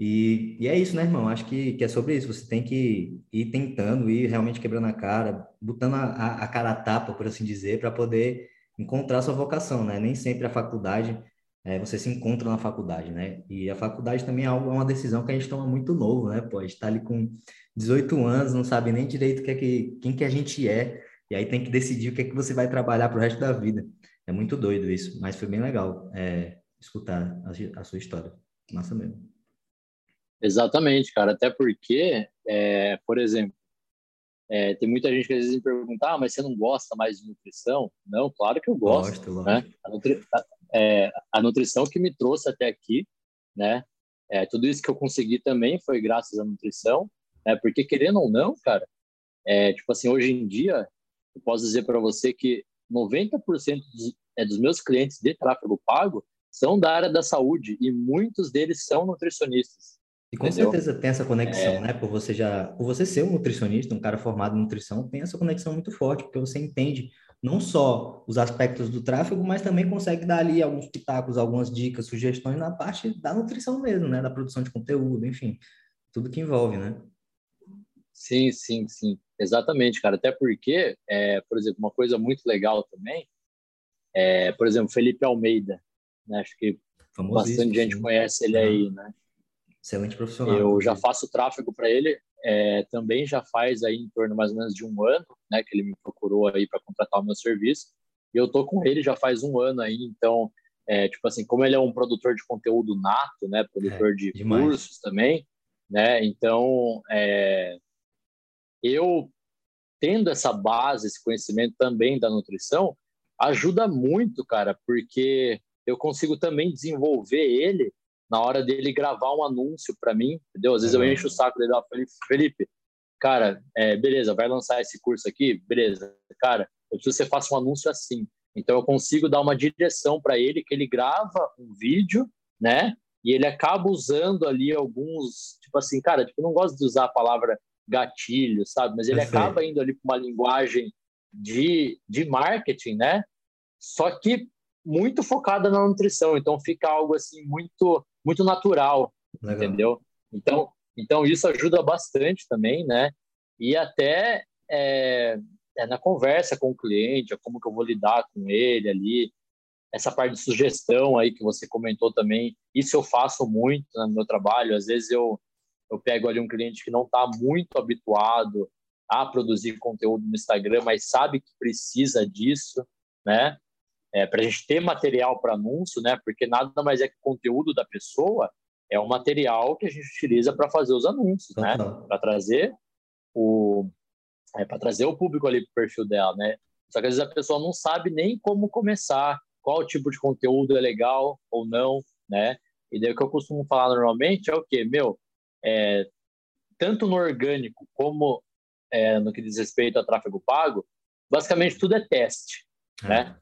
E, e é isso, né, irmão? Acho que, que é sobre isso. Você tem que ir tentando, ir realmente quebrando a cara, botando a, a, cara a tapa, por assim dizer, para poder encontrar sua vocação, né? Nem sempre a faculdade é, você se encontra na faculdade, né? E a faculdade também é algo, é uma decisão que a gente toma muito novo, né? Pô, a gente tá ali com 18 anos, não sabe nem direito que é que, quem que a gente é, e aí tem que decidir o que é que você vai trabalhar pro resto da vida. É muito doido isso, mas foi bem legal é, escutar a, a, sua história. Massa mesmo. Exatamente, cara. Até porque, é, por exemplo, é, tem muita gente que às vezes me pergunta, ah, mas você não gosta mais de nutrição? Não, claro que eu gosto. Gosto. Né? A, nutri é, a, nutrição que me trouxe até aqui, né? É, tudo isso que eu consegui também foi graças à nutrição, né? Porque querendo ou não, cara, é, tipo assim, hoje em dia eu posso dizer para você que 90% dos, é, dos meus clientes de tráfego pago são da área da saúde e muitos deles são nutricionistas. E com entendeu? certeza tem essa conexão, é... né? Por você já, por você ser um nutricionista, um cara formado em nutrição, tem essa conexão muito forte, porque você entende não só os aspectos do tráfego, mas também consegue dar ali alguns pitacos, algumas dicas, sugestões na parte da nutrição mesmo, né? Da produção de conteúdo, enfim, tudo que envolve, né? Sim, sim, sim, exatamente, cara. Até porque, é, por exemplo, uma coisa muito legal também, é, por exemplo, Felipe Almeida, né? Acho que bastante gente conhece ele aí, né? Excelente profissional. Eu já faço tráfego para ele, é, também já faz aí em torno mais ou menos de um ano, né? Que ele me procurou aí para contratar o meu serviço. E eu tô com ele já faz um ano aí, então, é, tipo assim, como ele é um produtor de conteúdo nato, né? Produtor é, de demais. cursos também, né? Então, é, eu tendo essa base, esse conhecimento também da nutrição, ajuda muito, cara, porque eu consigo também desenvolver ele na hora dele gravar um anúncio para mim, entendeu? Às vezes eu encho o saco dele e Felipe, Felipe, cara, é, beleza, vai lançar esse curso aqui, beleza, cara, eu preciso que você faça um anúncio assim. Então eu consigo dar uma direção para ele que ele grava um vídeo, né? E ele acaba usando ali alguns, tipo assim, cara, tipo, eu não gosto de usar a palavra gatilho, sabe? Mas ele acaba indo ali para uma linguagem de, de marketing, né? Só que muito focada na nutrição, então fica algo assim muito muito natural, Legal. entendeu? Então, então isso ajuda bastante também, né? E até é, é na conversa com o cliente, é como que eu vou lidar com ele ali, essa parte de sugestão aí que você comentou também, isso eu faço muito no meu trabalho. Às vezes eu eu pego ali um cliente que não está muito habituado a produzir conteúdo no Instagram, mas sabe que precisa disso, né? É, para a gente ter material para anúncio, né? Porque nada mais é que o conteúdo da pessoa é o material que a gente utiliza para fazer os anúncios, né? Para trazer o é, para trazer o público ali para o perfil dela, né? Só que às vezes a pessoa não sabe nem como começar, qual tipo de conteúdo é legal ou não, né? E daí o que eu costumo falar normalmente é o quê? Meu, é, tanto no orgânico como é, no que diz respeito a tráfego pago, basicamente tudo é teste, é. né?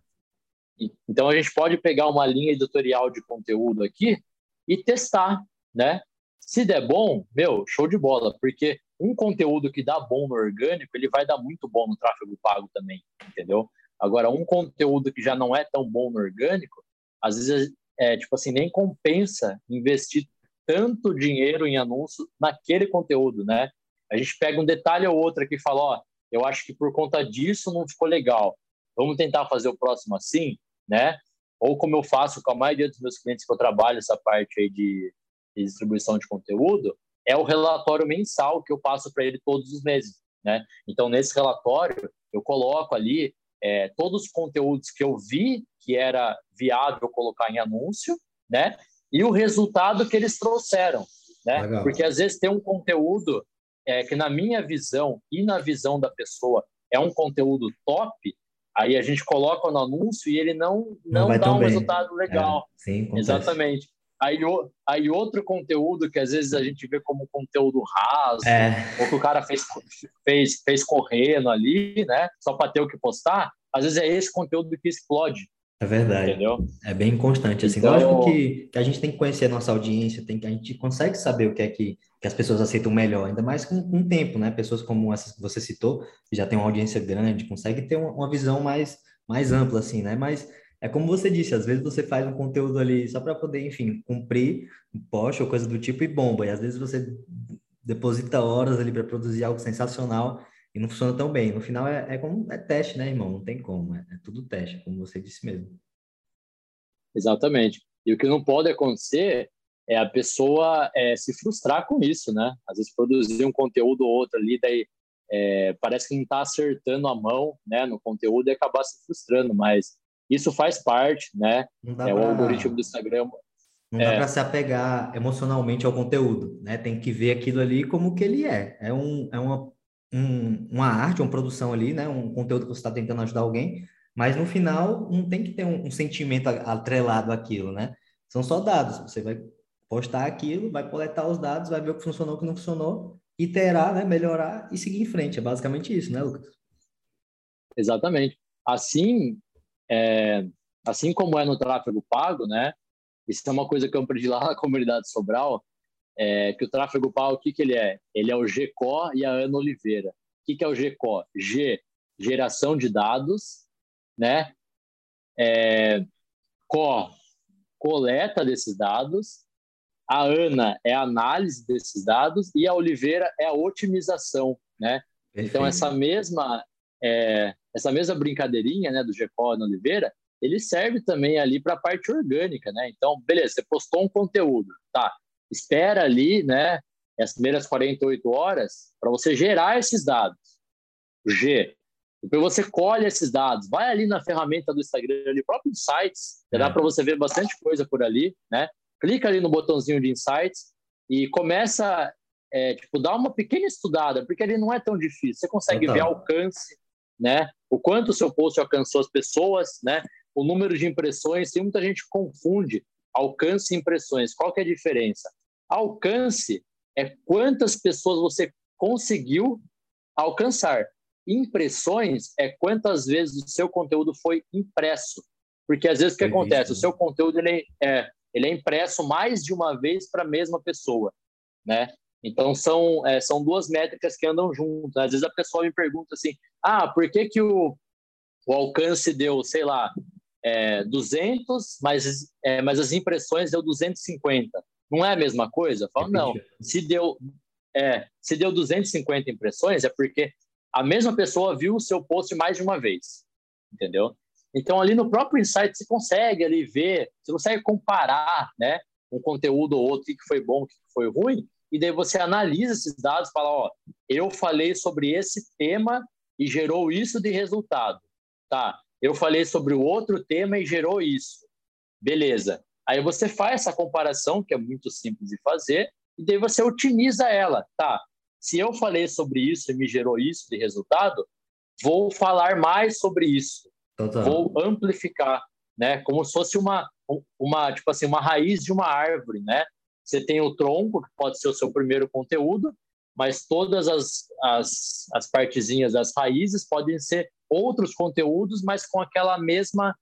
Então a gente pode pegar uma linha editorial de conteúdo aqui e testar, né? Se der bom, meu, show de bola, porque um conteúdo que dá bom no orgânico, ele vai dar muito bom no tráfego pago também, entendeu? Agora, um conteúdo que já não é tão bom no orgânico, às vezes, é, tipo assim, nem compensa investir tanto dinheiro em anúncio naquele conteúdo, né? A gente pega um detalhe ou outro aqui e fala, ó, eu acho que por conta disso não ficou legal. Vamos tentar fazer o próximo assim, né? Ou como eu faço com a maioria dos meus clientes que eu trabalho essa parte aí de, de distribuição de conteúdo, é o relatório mensal que eu passo para ele todos os meses, né? Então nesse relatório eu coloco ali é, todos os conteúdos que eu vi que era viável colocar em anúncio, né? e o resultado que eles trouxeram, né? Legal. Porque às vezes tem um conteúdo é, que na minha visão e na visão da pessoa é um conteúdo top, aí a gente coloca no anúncio e ele não não, não dá um bem. resultado legal. É, sim, Exatamente. Aí, o, aí outro conteúdo que às vezes a gente vê como conteúdo raso, é. ou que o cara fez, fez, fez correndo ali, né? Só para ter o que postar, às vezes é esse conteúdo que explode. É verdade. Entendeu? É bem constante. Assim, então... lógico que, que, a gente tem que conhecer a nossa audiência, tem que, a gente consegue saber o que é que, que as pessoas aceitam melhor, ainda mais com, o tempo, né? Pessoas como essas que você citou, que já tem uma audiência grande, consegue ter uma, uma visão mais, mais ampla, assim, né? Mas é como você disse, às vezes você faz um conteúdo ali só para poder, enfim, cumprir um post ou coisa do tipo e bomba. E às vezes você deposita horas ali para produzir algo sensacional e não funciona tão bem. No final é, é como é teste, né, irmão? Não tem como, é, é tudo teste, como você disse mesmo. Exatamente. E o que não pode acontecer é a pessoa é, se frustrar com isso, né? Às vezes produzir um conteúdo ou outro ali, daí é, parece que não está acertando a mão, né, no conteúdo e acabar se frustrando, mas isso faz parte, né? é pra... o algoritmo do Instagram. Não dá é. para se apegar emocionalmente ao conteúdo, né? Tem que ver aquilo ali como que ele é. É, um, é uma um, uma arte, uma produção ali, né? Um conteúdo que você está tentando ajudar alguém, mas no final não tem que ter um, um, sentimento atrelado àquilo, né? São só dados. Você vai postar aquilo, vai coletar os dados, vai ver o que funcionou, o que não funcionou, iterar, né? Melhorar e seguir em frente. É basicamente isso, né, Lucas? Exatamente. Assim, é, assim como é no tráfego pago, né? Isso é uma coisa que eu aprendi lá na comunidade Sobral, é, que o tráfego pago, o que, que ele é? Ele é o GCO e a Ana Oliveira. O que, que é o GCO? G, geração de dados, né? É, CO, coleta desses dados. A Ana é a análise desses dados e a Oliveira é a otimização, né? Perfeito. Então essa mesma é, essa mesma brincadeirinha, né, do GCO e Oliveira, ele serve também ali para a parte orgânica, né? Então, beleza, você postou um conteúdo, tá? Espera ali, né, as primeiras 48 horas para você gerar esses dados. G. Depois você colhe esses dados, vai ali na ferramenta do Instagram, ali, próprio Insights, é. dá para você ver bastante coisa por ali, né? Clica ali no botãozinho de Insights e começa, é, tipo, dá uma pequena estudada, porque ele não é tão difícil. Você consegue ver alcance, né? O quanto o seu post alcançou as pessoas, né? o número de impressões, tem muita gente que confunde alcance e impressões. Qual que é a diferença? Alcance é quantas pessoas você conseguiu alcançar. Impressões é quantas vezes o seu conteúdo foi impresso. Porque às vezes o que acontece? O seu conteúdo ele é, ele é impresso mais de uma vez para a mesma pessoa, né? Então são, é, são duas métricas que andam juntas. Às vezes a pessoa me pergunta assim: ah, por que, que o, o alcance deu, sei lá, é, 200, mas, é, mas as impressões deu 250. Não é a mesma coisa? Eu falo, não. Se deu, é, se deu 250 impressões, é porque a mesma pessoa viu o seu post mais de uma vez. Entendeu? Então, ali no próprio insight, você consegue ali ver, você consegue comparar, né? Um conteúdo ou outro, o que foi bom, o que foi ruim, e daí você analisa esses dados e fala, ó, eu falei sobre esse tema e gerou isso de resultado. Tá, eu falei sobre o outro tema e gerou isso. Beleza. Aí você faz essa comparação, que é muito simples de fazer, e daí você otimiza ela. Tá, se eu falei sobre isso e me gerou isso de resultado, vou falar mais sobre isso. Total. Vou amplificar, né? Como se fosse uma, uma, tipo assim, uma raiz de uma árvore, né? Você tem o tronco, que pode ser o seu primeiro conteúdo, mas todas as, as, as partezinhas das raízes podem ser outros conteúdos, mas com aquela mesma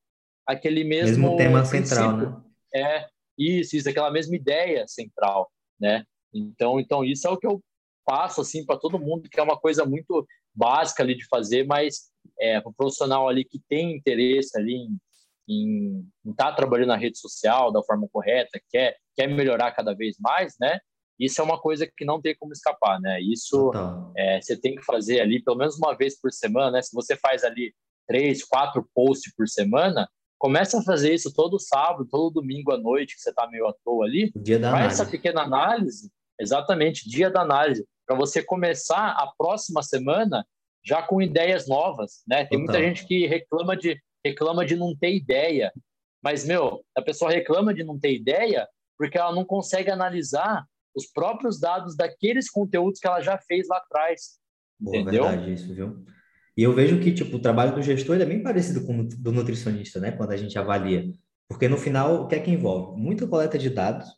aquele mesmo, mesmo tema central, né? É, isso, isso, aquela mesma ideia central, né? Então, então isso é o que eu passo assim para todo mundo, que é uma coisa muito básica ali de fazer, mas é, para o profissional ali que tem interesse ali em em estar tá trabalhando na rede social da forma correta, quer quer melhorar cada vez mais, né? Isso é uma coisa que não tem como escapar, né? Isso é, você tem que fazer ali pelo menos uma vez por semana, né? Se você faz ali três, quatro posts por semana, começa a fazer isso todo sábado, todo domingo à noite, que você está meio à toa ali. Dia da faz análise. essa pequena análise, exatamente, dia da análise, para você começar a próxima semana já com ideias novas, né? Tem muita gente que reclama de reclama de não ter ideia, mas meu, a pessoa reclama de não ter ideia porque ela não consegue analisar os próprios dados daqueles conteúdos que ela já fez lá atrás. Boa, entendeu? verdade isso, viu? E eu vejo que, tipo, o trabalho do gestor é bem parecido com o do nutricionista, né? Quando a gente avalia. Porque no final, o que é que envolve? Muita coleta de dados,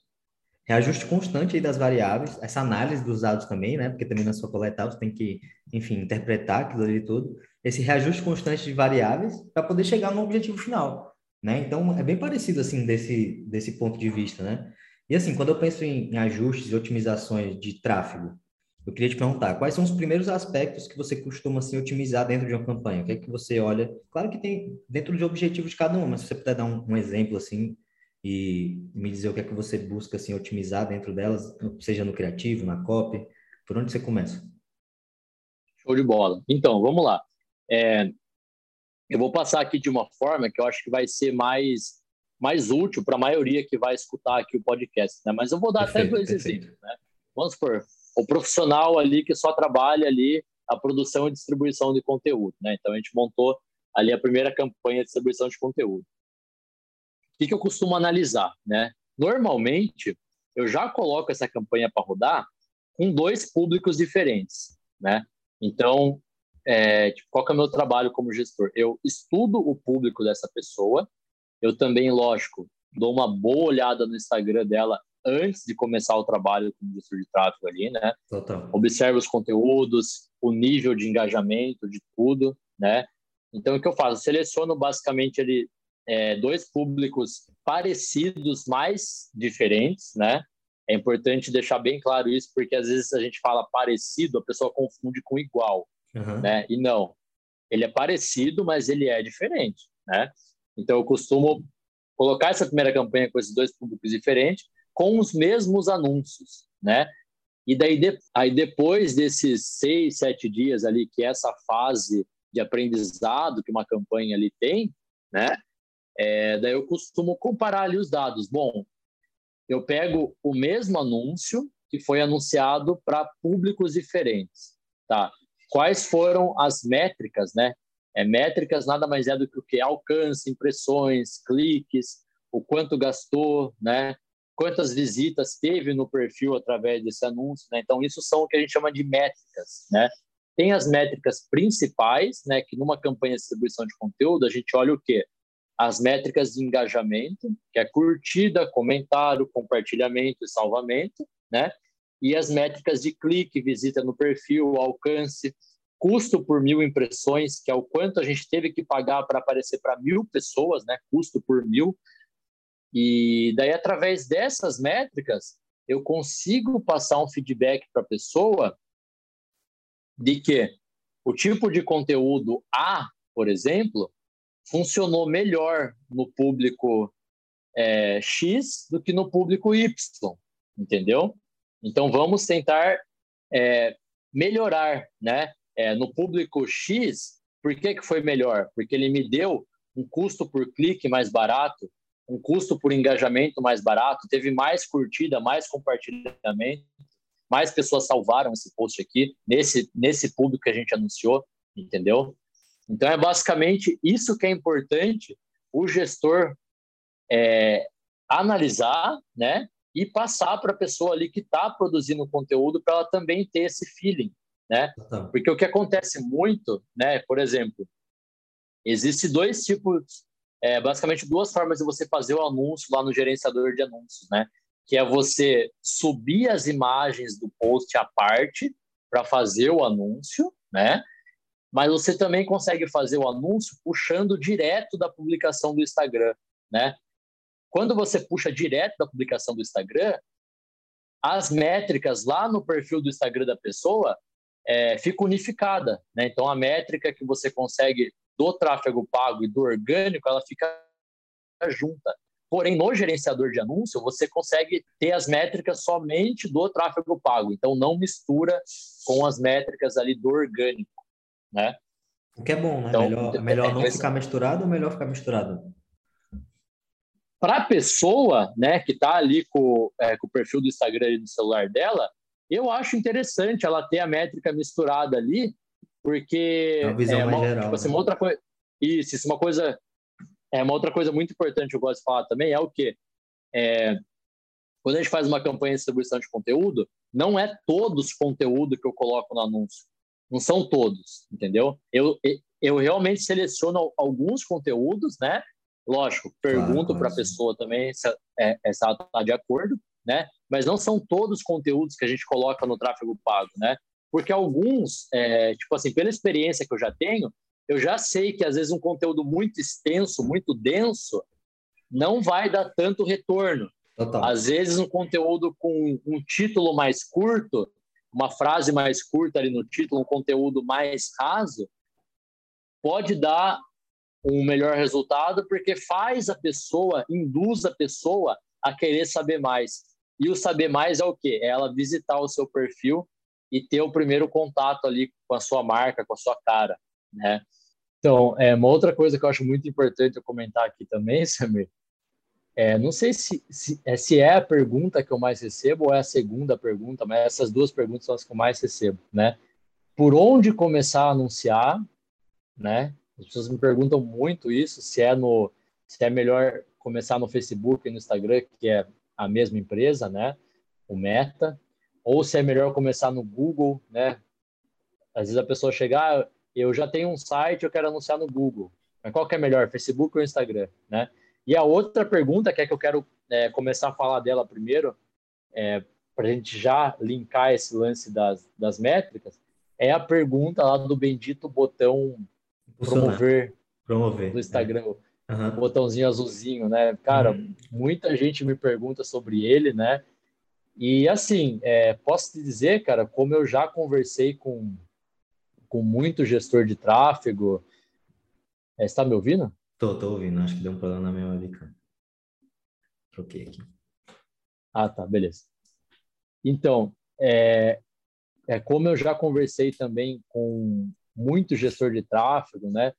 reajuste constante aí das variáveis, essa análise dos dados também, né? Porque também na sua coleta você tem que, enfim, interpretar aquilo ali tudo. Esse reajuste constante de variáveis para poder chegar no objetivo final, né? Então, é bem parecido, assim, desse, desse ponto de vista, né? E assim, quando eu penso em, em ajustes e otimizações de tráfego, eu queria te perguntar, quais são os primeiros aspectos que você costuma assim, otimizar dentro de uma campanha? O que é que você olha? Claro que tem dentro de objetivos de cada uma, mas se você puder dar um, um exemplo assim e me dizer o que é que você busca assim otimizar dentro delas, seja no criativo, na copy, por onde você começa? Show de bola. Então, vamos lá. É, eu vou passar aqui de uma forma que eu acho que vai ser mais mais útil para a maioria que vai escutar aqui o podcast, né? Mas eu vou dar perfeito, até dois perfeito. exemplos, né? Vamos supor, o profissional ali que só trabalha ali a produção e distribuição de conteúdo, né? Então a gente montou ali a primeira campanha de distribuição de conteúdo. O que, que eu costumo analisar, né? Normalmente eu já coloco essa campanha para rodar com dois públicos diferentes, né? Então, é, tipo, qual é o meu trabalho como gestor? Eu estudo o público dessa pessoa eu também, lógico, dou uma boa olhada no Instagram dela antes de começar o trabalho como gestor de tráfego ali, né? Total. Observo os conteúdos, o nível de engajamento, de tudo, né? Então, o que eu faço? seleciono basicamente ali, é, dois públicos parecidos, mais diferentes, né? É importante deixar bem claro isso, porque às vezes a gente fala parecido, a pessoa confunde com igual, uhum. né? E não, ele é parecido, mas ele é diferente, né? Então, eu costumo colocar essa primeira campanha com esses dois públicos diferentes, com os mesmos anúncios, né? E daí, de, aí depois desses seis, sete dias ali, que é essa fase de aprendizado que uma campanha ali tem, né? É, daí eu costumo comparar ali os dados. Bom, eu pego o mesmo anúncio que foi anunciado para públicos diferentes, tá? Quais foram as métricas, né? É, métricas nada mais é do que o que alcance, impressões, cliques, o quanto gastou, né? Quantas visitas teve no perfil através desse anúncio, né? Então isso são o que a gente chama de métricas, né? Tem as métricas principais, né? Que numa campanha de distribuição de conteúdo a gente olha o quê? As métricas de engajamento, que é curtida, comentário, compartilhamento e salvamento, né? E as métricas de clique, visita no perfil, alcance, custo por mil impressões, que é o quanto a gente teve que pagar para aparecer para mil pessoas, né? Custo por mil. E daí, através dessas métricas, eu consigo passar um feedback para a pessoa de que o tipo de conteúdo A, por exemplo, funcionou melhor no público é, X do que no público Y, entendeu? Então vamos tentar é, melhorar, né? É, no público X, por que, que foi melhor? Porque ele me deu um custo por clique mais barato, um custo por engajamento mais barato, teve mais curtida, mais compartilhamento, mais pessoas salvaram esse post aqui, nesse, nesse público que a gente anunciou, entendeu? Então, é basicamente isso que é importante o gestor é, analisar, né? E passar para a pessoa ali que está produzindo conteúdo para ela também ter esse feeling, né? Porque o que acontece muito, né? Por exemplo, existe dois tipos, é, basicamente duas formas de você fazer o anúncio lá no gerenciador de anúncios, né? Que é você subir as imagens do post à parte para fazer o anúncio, né? Mas você também consegue fazer o anúncio puxando direto da publicação do Instagram, né? Quando você puxa direto da publicação do Instagram, as métricas lá no perfil do Instagram da pessoa é, fica unificada, né? Então a métrica que você consegue do tráfego pago e do orgânico, ela fica junta. Porém, no gerenciador de anúncio, você consegue ter as métricas somente do tráfego pago. Então, não mistura com as métricas ali do orgânico né? O que é bom, né? Então, melhor, é melhor não ficar misturado ou melhor ficar misturado? Para a pessoa, né, que está ali com, é, com, o perfil do Instagram e do celular dela, eu acho interessante ela ter a métrica misturada ali, porque é uma visão é mais geral. Tipo assim, né? uma outra coisa, isso, isso, uma coisa, é uma outra coisa muito importante que eu gosto de falar também é o que é, quando a gente faz uma campanha de distribuição de conteúdo, não é todos os conteúdo que eu coloco no anúncio. Não são todos, entendeu? Eu, eu realmente seleciono alguns conteúdos, né? Lógico, pergunto para a pessoa também se, é, se ela está de acordo, né? Mas não são todos os conteúdos que a gente coloca no tráfego pago, né? Porque alguns, é, tipo assim, pela experiência que eu já tenho, eu já sei que às vezes um conteúdo muito extenso, muito denso, não vai dar tanto retorno. Total. Às vezes um conteúdo com um título mais curto uma frase mais curta ali no título, um conteúdo mais raso, pode dar um melhor resultado porque faz a pessoa, induz a pessoa a querer saber mais. E o saber mais é o quê? É ela visitar o seu perfil e ter o primeiro contato ali com a sua marca, com a sua cara, né? Então, é uma outra coisa que eu acho muito importante eu comentar aqui também, Samir, é, não sei se, se, é, se é a pergunta que eu mais recebo ou é a segunda pergunta, mas essas duas perguntas são as que eu mais recebo, né? Por onde começar a anunciar, né? As pessoas me perguntam muito isso, se é no se é melhor começar no Facebook e no Instagram, que é a mesma empresa, né? O Meta, ou se é melhor começar no Google, né? Às vezes a pessoa chega, ah, eu já tenho um site, eu quero anunciar no Google. Mas qual que é melhor, Facebook ou Instagram, né? E a outra pergunta, que é que eu quero é, começar a falar dela primeiro, é, para a gente já linkar esse lance das, das métricas, é a pergunta lá do bendito botão promover, promover no Instagram, é. uhum. o botãozinho azulzinho, né? Cara, uhum. muita gente me pergunta sobre ele, né? E assim, é, posso te dizer, cara, como eu já conversei com, com muito gestor de tráfego. É, está me ouvindo? Tô, tô ouvindo. Acho que deu um problema na minha webcam. Troquei aqui. Ah, tá, beleza. Então, é, é como eu já conversei também com muito gestor de tráfego, né?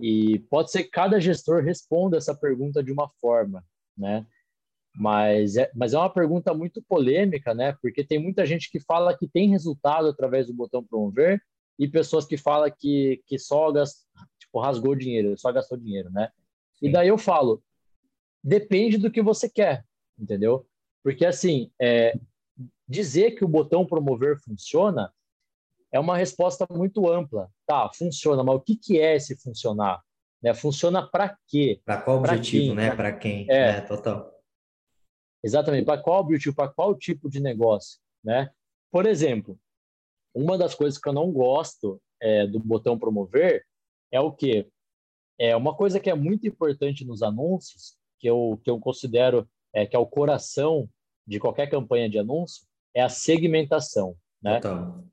E pode ser que cada gestor responda essa pergunta de uma forma, né? Mas é, mas é uma pergunta muito polêmica, né? Porque tem muita gente que fala que tem resultado através do botão promover e pessoas que falam que, que só gast, tipo, rasgou dinheiro, só gastou dinheiro, né? Sim. E daí eu falo, depende do que você quer, entendeu? Porque assim, é, dizer que o botão promover funciona é uma resposta muito ampla. Tá, funciona, mas o que, que é esse funcionar? Né? Funciona para quê? Para qual objetivo, né? Para quem? É, é total. Exatamente. Para qual objetivo? Para qual tipo de negócio? Né? Por exemplo, uma das coisas que eu não gosto é, do botão promover é o quê? É uma coisa que é muito importante nos anúncios, que eu, que eu considero é, que é o coração de qualquer campanha de anúncio, é a segmentação. Né?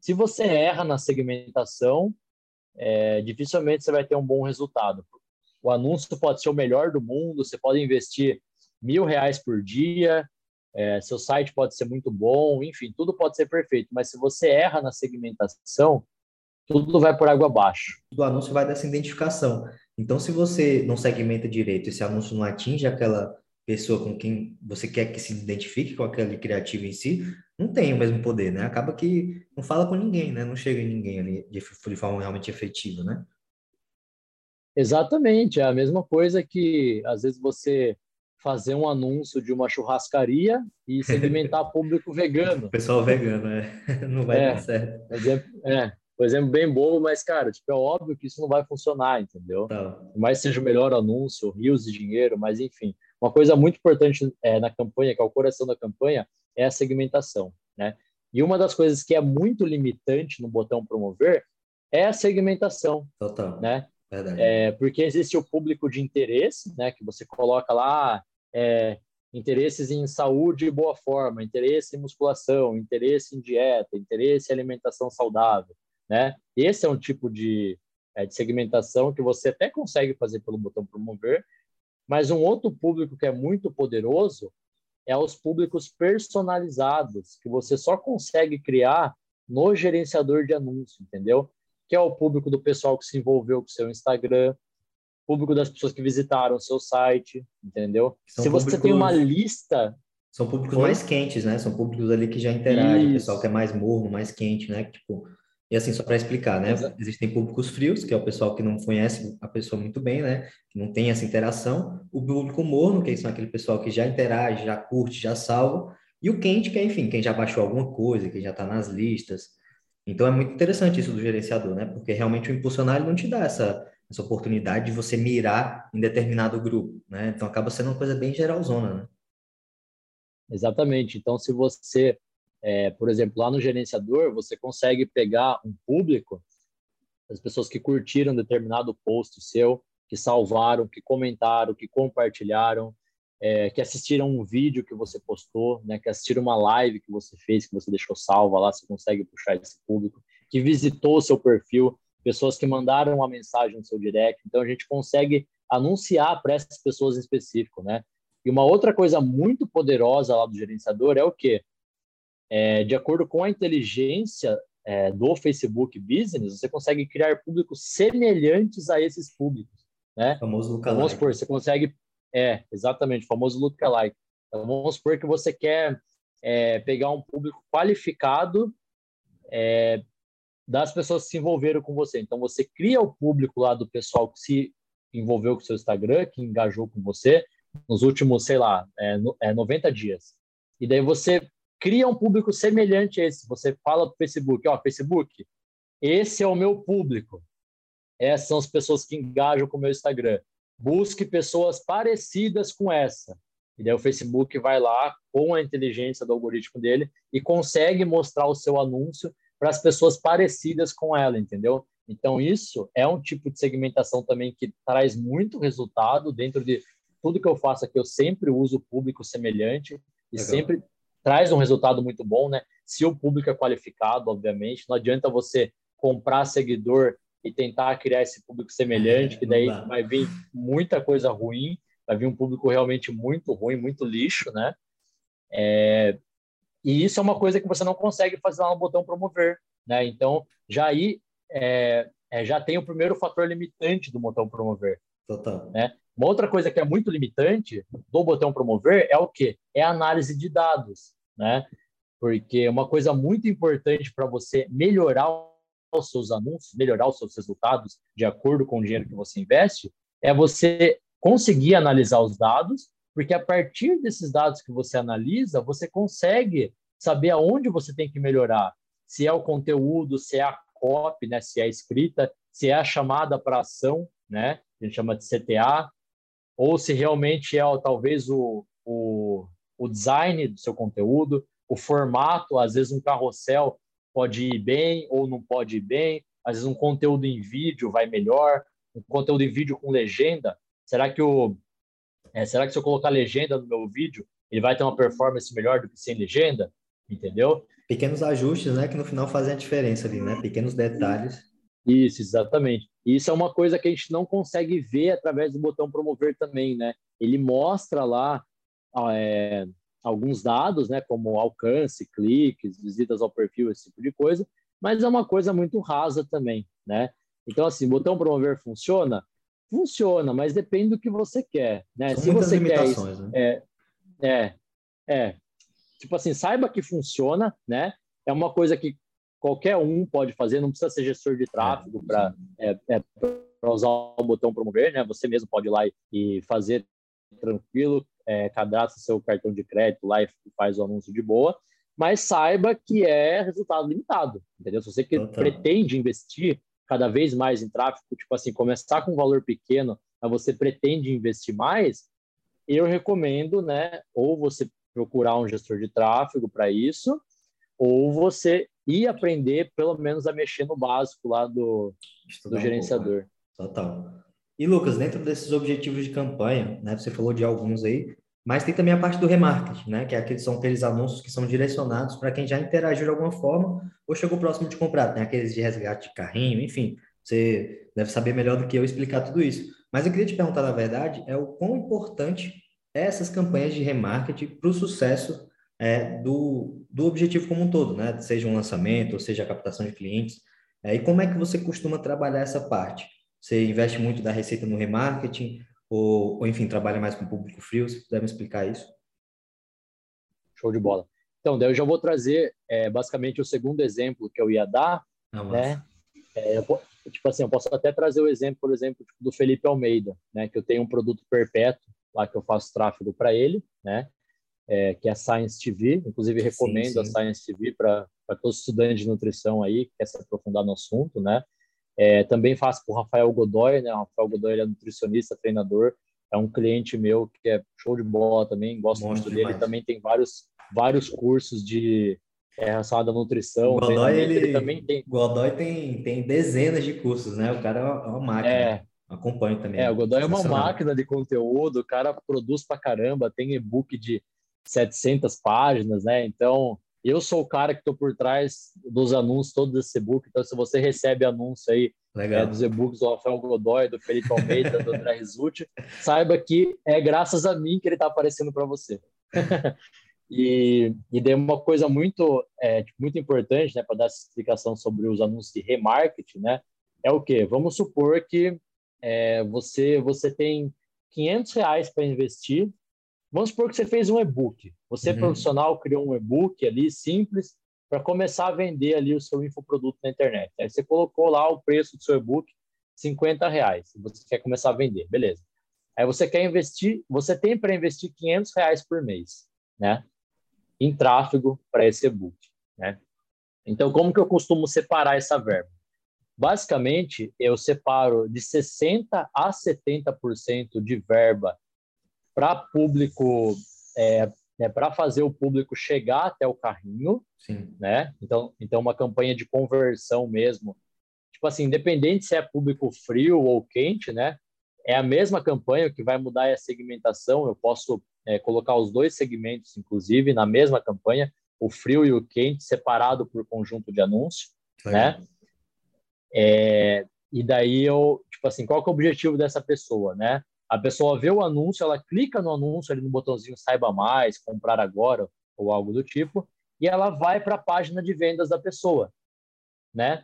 Se você erra na segmentação, é, dificilmente você vai ter um bom resultado. O anúncio pode ser o melhor do mundo, você pode investir mil reais por dia, é, seu site pode ser muito bom, enfim, tudo pode ser perfeito, mas se você erra na segmentação, tudo vai por água abaixo. O anúncio vai dessa identificação. Então, se você não segmenta direito, esse anúncio não atinge aquela pessoa com quem você quer que se identifique com aquele criativo em si, não tem o mesmo poder, né? Acaba que não fala com ninguém, né? Não chega em ninguém ali de, de forma realmente efetiva, né? Exatamente, é a mesma coisa que às vezes você fazer um anúncio de uma churrascaria e segmentar público vegano. Pessoal vegano, é. Não vai é, dar certo. Exemplo, é, por exemplo, bem bobo, mas, cara, tipo, é óbvio que isso não vai funcionar, entendeu? Tá. Mais seja o melhor anúncio, rios de dinheiro, mas enfim. Uma coisa muito importante é, na campanha, que é o coração da campanha, é a segmentação, né? E uma das coisas que é muito limitante no botão promover é a segmentação, Total. né? Verdade. É, porque existe o público de interesse, né? Que você coloca lá é, interesses em saúde e boa forma, interesse em musculação, interesse em dieta, interesse em alimentação saudável, né? Esse é um tipo de, é, de segmentação que você até consegue fazer pelo botão promover, mas um outro público que é muito poderoso é os públicos personalizados, que você só consegue criar no gerenciador de anúncio, entendeu? que é o público do pessoal que se envolveu com o seu Instagram, público das pessoas que visitaram o seu site, entendeu? São se você tem uma lista. São públicos mais quentes, né? São públicos ali que já interagem, o pessoal que é mais morno, mais quente, né? Tipo, e assim, só para explicar, né? Exato. Existem públicos frios, que é o pessoal que não conhece a pessoa muito bem, né? Que não tem essa interação. O público morno, que são aquele pessoal que já interage, já curte, já salva. E o quente, que é, enfim, quem já baixou alguma coisa, quem já está nas listas, então é muito interessante isso do gerenciador, né? Porque realmente o impulsionar não te dá essa, essa oportunidade de você mirar em determinado grupo, né? Então acaba sendo uma coisa bem geralzona, né? Exatamente. Então se você, é, por exemplo, lá no gerenciador, você consegue pegar um público, as pessoas que curtiram determinado post seu, que salvaram, que comentaram, que compartilharam, é, que assistiram um vídeo que você postou, né, que assistiram uma live que você fez, que você deixou salva lá, você consegue puxar esse público, que visitou o seu perfil, pessoas que mandaram uma mensagem no seu direct. Então, a gente consegue anunciar para essas pessoas em específico, né? E uma outra coisa muito poderosa lá do gerenciador é o quê? É, de acordo com a inteligência é, do Facebook Business, você consegue criar públicos semelhantes a esses públicos, né? O famoso lookalike. Vamos supor, você consegue é, exatamente, o famoso lookalike. Então, vamos supor que você quer é, pegar um público qualificado é, das pessoas que se envolveram com você. Então, você cria o público lá do pessoal que se envolveu com o seu Instagram, que engajou com você nos últimos, sei lá, é, é, 90 dias. E daí você cria um público semelhante a esse. Você fala para o Facebook, ó, Facebook, esse é o meu público. Essas são as pessoas que engajam com o meu Instagram busque pessoas parecidas com essa. E daí o Facebook vai lá com a inteligência do algoritmo dele e consegue mostrar o seu anúncio para as pessoas parecidas com ela, entendeu? Então, isso é um tipo de segmentação também que traz muito resultado dentro de tudo que eu faço aqui. Eu sempre uso público semelhante e Legal. sempre traz um resultado muito bom, né? Se o público é qualificado, obviamente, não adianta você comprar seguidor e tentar criar esse público semelhante, é, que daí vai vir muita coisa ruim, vai vir um público realmente muito ruim, muito lixo, né? É, e isso é uma coisa que você não consegue fazer lá no botão promover, né? Então, já aí é, é, já tem o primeiro fator limitante do botão promover. Total. Né? Uma outra coisa que é muito limitante do botão promover é o quê? É a análise de dados, né? Porque uma coisa muito importante para você melhorar os seus anúncios, melhorar os seus resultados de acordo com o dinheiro que você investe, é você conseguir analisar os dados porque a partir desses dados que você analisa, você consegue saber aonde você tem que melhorar. Se é o conteúdo, se é a copy, né, se é a escrita, se é a chamada para ação, né, a gente chama de CTA, ou se realmente é talvez o, o, o design do seu conteúdo, o formato, às vezes um carrossel pode ir bem ou não pode ir bem, às vezes um conteúdo em vídeo vai melhor, um conteúdo em vídeo com legenda, será que o é, será que se eu colocar legenda no meu vídeo, ele vai ter uma performance melhor do que sem legenda? Entendeu? Pequenos ajustes, né, que no final fazem a diferença ali, né? Pequenos detalhes. Isso, exatamente. E isso é uma coisa que a gente não consegue ver através do botão promover também, né? Ele mostra lá é, alguns dados, né, como alcance, cliques, visitas ao perfil, esse tipo de coisa, mas é uma coisa muito rasa também, né? Então, assim, botão promover funciona? Funciona, mas depende do que você quer, né? São Se você quer isso, né? é, é, é, tipo assim, saiba que funciona, né? É uma coisa que qualquer um pode fazer, não precisa ser gestor de tráfego para é, é, usar o botão promover, né? Você mesmo pode ir lá e, e fazer tranquilo, é, cadastra seu cartão de crédito lá e faz o anúncio de boa, mas saiba que é resultado limitado, entendeu? Se você que pretende investir cada vez mais em tráfego, tipo assim, começar com um valor pequeno, mas você pretende investir mais, eu recomendo, né, ou você procurar um gestor de tráfego para isso, ou você ir aprender pelo menos a mexer no básico lá do, do gerenciador. Um pouco, né? Total. E Lucas, dentro desses objetivos de campanha, né, você falou de alguns aí, mas tem também a parte do remarketing, né? Que é aqueles, são aqueles anúncios que são direcionados para quem já interagiu de alguma forma ou chegou próximo de comprar. Tem aqueles de resgate de carrinho, enfim. Você deve saber melhor do que eu explicar tudo isso. Mas eu queria te perguntar, na verdade, é o quão importante é essas campanhas de remarketing para o sucesso é, do, do objetivo como um todo, né? Seja um lançamento, ou seja a captação de clientes. É, e como é que você costuma trabalhar essa parte? Você investe muito da receita no remarketing? ou, ou enfim, trabalha mais com público frio? Se puder me explicar isso. Show de bola. Então, daí eu já vou trazer é, basicamente o segundo exemplo que eu ia dar, ah, né? É, eu, tipo assim, eu posso até trazer o exemplo, por exemplo, tipo, do Felipe Almeida, né? Que eu tenho um produto perpétuo lá que eu faço tráfego para ele, né? É, que é a Science TV. Inclusive, recomendo sim, sim. a Science TV para todos os estudantes de nutrição aí que quer se aprofundar no assunto, né? É, também faço para o Rafael Godoy, né? O Rafael Godoy é nutricionista, treinador, é um cliente meu que é show de bola também, gosto muito, muito dele. Ele também tem vários, vários cursos de é, relacionado à nutrição. O Godoy, ele, ele, também tem. Godoy tem, tem dezenas de cursos, né? O cara é uma máquina. É, Acompanho também. É, o Godoy é uma máquina de conteúdo, o cara produz pra caramba, tem e-book de 700 páginas, né? Então, eu sou o cara que estou por trás dos anúncios, todos esse e-book. Então, se você recebe anúncio aí é, dos e-books do Rafael Godoy, do Felipe Almeida, do André Risucci, saiba que é graças a mim que ele está aparecendo para você. e, e daí uma coisa muito, é, tipo, muito importante, né, para dar essa explicação sobre os anúncios de remarketing, né, é o quê? Vamos supor que é, você, você tem 500 reais para investir Vamos supor que você fez um e-book. Você, uhum. profissional, criou um e-book ali simples para começar a vender ali o seu infoproduto na internet. Aí você colocou lá o preço do seu e-book, 50 reais. Você quer começar a vender, beleza. Aí você quer investir, você tem para investir 500 reais por mês, né? Em tráfego para esse e-book, né? Então, como que eu costumo separar essa verba? Basicamente, eu separo de 60% a 70% de verba para público, é, né, para fazer o público chegar até o carrinho, Sim. né? Então, então uma campanha de conversão mesmo, tipo assim, independente se é público frio ou quente, né? É a mesma campanha que vai mudar a segmentação. Eu posso é, colocar os dois segmentos, inclusive, na mesma campanha, o frio e o quente, separado por conjunto de anúncio, é. né? É, e daí eu, tipo assim, qual é o objetivo dessa pessoa, né? A pessoa vê o anúncio, ela clica no anúncio ali no botãozinho saiba mais, comprar agora ou algo do tipo, e ela vai para a página de vendas da pessoa, né?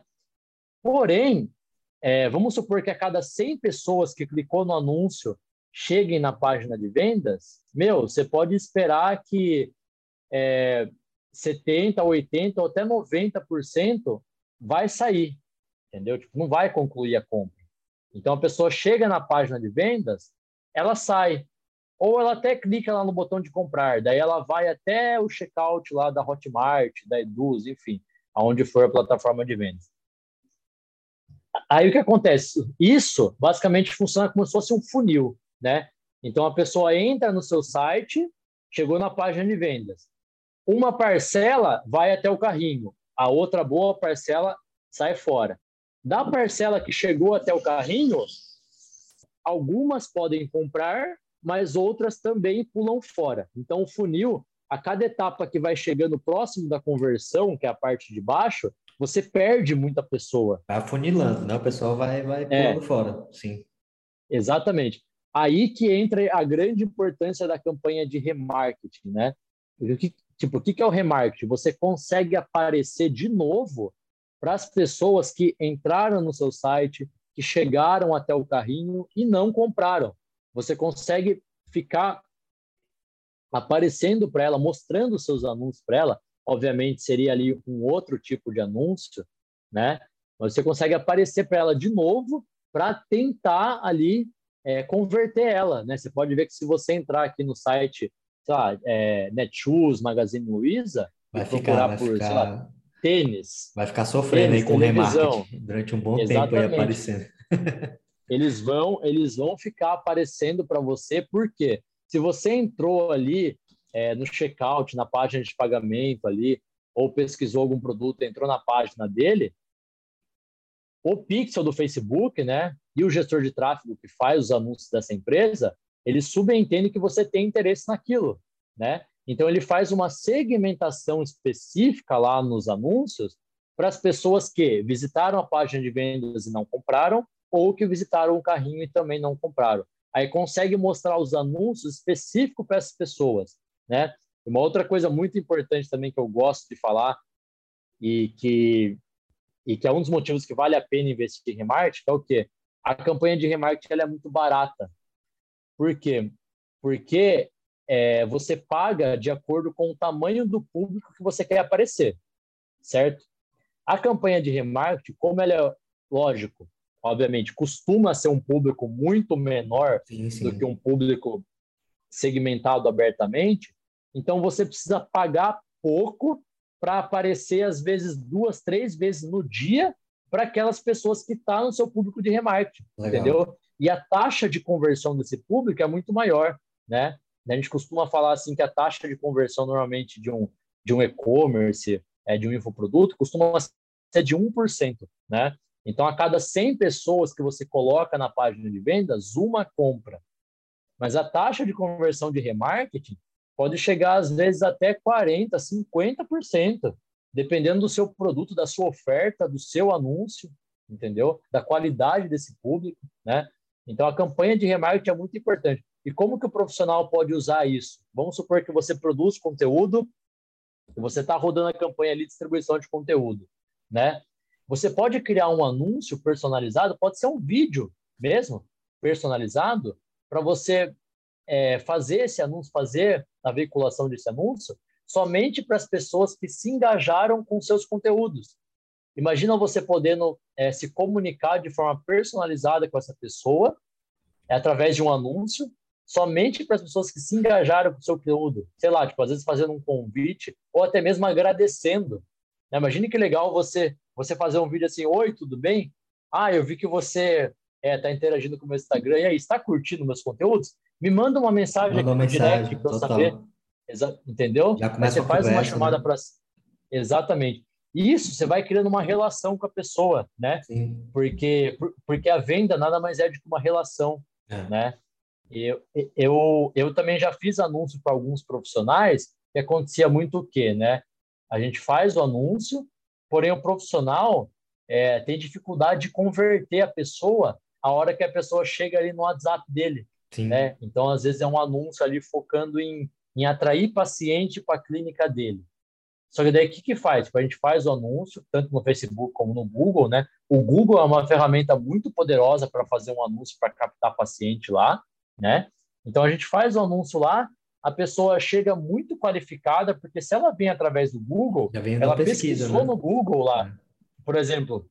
Porém, é, vamos supor que a cada 100 pessoas que clicou no anúncio cheguem na página de vendas, meu, você pode esperar que é, 70, 80 ou até 90% vai sair, entendeu? Tipo, não vai concluir a compra. Então a pessoa chega na página de vendas, ela sai, ou ela até clica lá no botão de comprar, daí ela vai até o checkout lá da Hotmart, da Eduz, enfim, aonde for a plataforma de vendas. Aí o que acontece? Isso basicamente funciona como se fosse um funil, né? Então a pessoa entra no seu site, chegou na página de vendas. Uma parcela vai até o carrinho, a outra boa parcela sai fora. Da parcela que chegou até o carrinho, algumas podem comprar, mas outras também pulam fora. Então o funil, a cada etapa que vai chegando próximo da conversão, que é a parte de baixo, você perde muita pessoa. Vai afunilando, né? O pessoal vai, vai é. pulando é, fora, sim. Exatamente. Aí que entra a grande importância da campanha de remarketing, né? O que, tipo, o que é o remarketing? Você consegue aparecer de novo para as pessoas que entraram no seu site, que chegaram até o carrinho e não compraram. Você consegue ficar aparecendo para ela, mostrando seus anúncios para ela, obviamente seria ali um outro tipo de anúncio, né? Mas você consegue aparecer para ela de novo para tentar ali é, converter ela, né? Você pode ver que se você entrar aqui no site, sei lá, é, Netshoes, Magazine Luiza, vai ficar, vai por, ficar... sei lá, tênis. Vai ficar sofrendo tênis, aí com remarketing durante um bom Exatamente. tempo aí aparecendo. eles vão, eles vão ficar aparecendo para você, porque se você entrou ali é, no checkout, na página de pagamento ali, ou pesquisou algum produto, entrou na página dele, o pixel do Facebook, né, e o gestor de tráfego que faz os anúncios dessa empresa, ele subentende que você tem interesse naquilo, né? Então ele faz uma segmentação específica lá nos anúncios para as pessoas que visitaram a página de vendas e não compraram, ou que visitaram o carrinho e também não compraram. Aí consegue mostrar os anúncios específicos para essas pessoas né? Uma outra coisa muito importante também que eu gosto de falar e que e que é um dos motivos que vale a pena investir em remarketing é o quê? A campanha de remarketing ela é muito barata. Por quê? Porque é, você paga de acordo com o tamanho do público que você quer aparecer, certo? A campanha de remarketing, como ela é, lógico, obviamente, costuma ser um público muito menor sim, sim. do que um público segmentado abertamente, então você precisa pagar pouco para aparecer às vezes duas, três vezes no dia para aquelas pessoas que estão tá no seu público de remarketing, Legal. entendeu? E a taxa de conversão desse público é muito maior, né? A gente costuma falar assim que a taxa de conversão normalmente de um de um e-commerce, é, de um infoproduto, costuma ser de 1%, né? Então, a cada 100 pessoas que você coloca na página de vendas, uma compra. Mas a taxa de conversão de remarketing pode chegar às vezes até 40, 50%, dependendo do seu produto, da sua oferta, do seu anúncio, entendeu? Da qualidade desse público, né? Então a campanha de remarketing é muito importante. E como que o profissional pode usar isso? Vamos supor que você produz conteúdo, você está rodando a campanha de distribuição de conteúdo, né? Você pode criar um anúncio personalizado, pode ser um vídeo mesmo personalizado, para você é, fazer esse anúncio, fazer a veiculação desse anúncio, somente para as pessoas que se engajaram com seus conteúdos. Imagina você podendo é, se comunicar de forma personalizada com essa pessoa, é, através de um anúncio, somente para as pessoas que se engajaram com o seu conteúdo. Sei lá, tipo, às vezes fazendo um convite, ou até mesmo agradecendo. Né? Imagine que legal você, você fazer um vídeo assim, Oi, tudo bem? Ah, eu vi que você está é, tá interagindo com o meu Instagram, e aí, está curtindo meus conteúdos? Me manda uma mensagem manda aqui no mensagem, direct para eu saber. Exa entendeu? Já começa você faz conversa, uma chamada né? para. Exatamente. isso você vai criando uma relação com a pessoa, né? Sim. Porque, porque a venda nada mais é do que uma relação, é. né? Eu, eu, eu também já fiz anúncio para alguns profissionais que acontecia muito o quê, né? A gente faz o anúncio, porém o profissional é, tem dificuldade de converter a pessoa a hora que a pessoa chega ali no WhatsApp dele, Sim. né? Então, às vezes é um anúncio ali focando em, em atrair paciente para a clínica dele. Só que daí o que, que faz? Tipo, a gente faz o anúncio, tanto no Facebook como no Google, né? O Google é uma ferramenta muito poderosa para fazer um anúncio para captar paciente lá, né? Então a gente faz o anúncio lá, a pessoa chega muito qualificada, porque se ela vem através do Google, ela pesquisa, pesquisou né? no Google lá, é. por exemplo,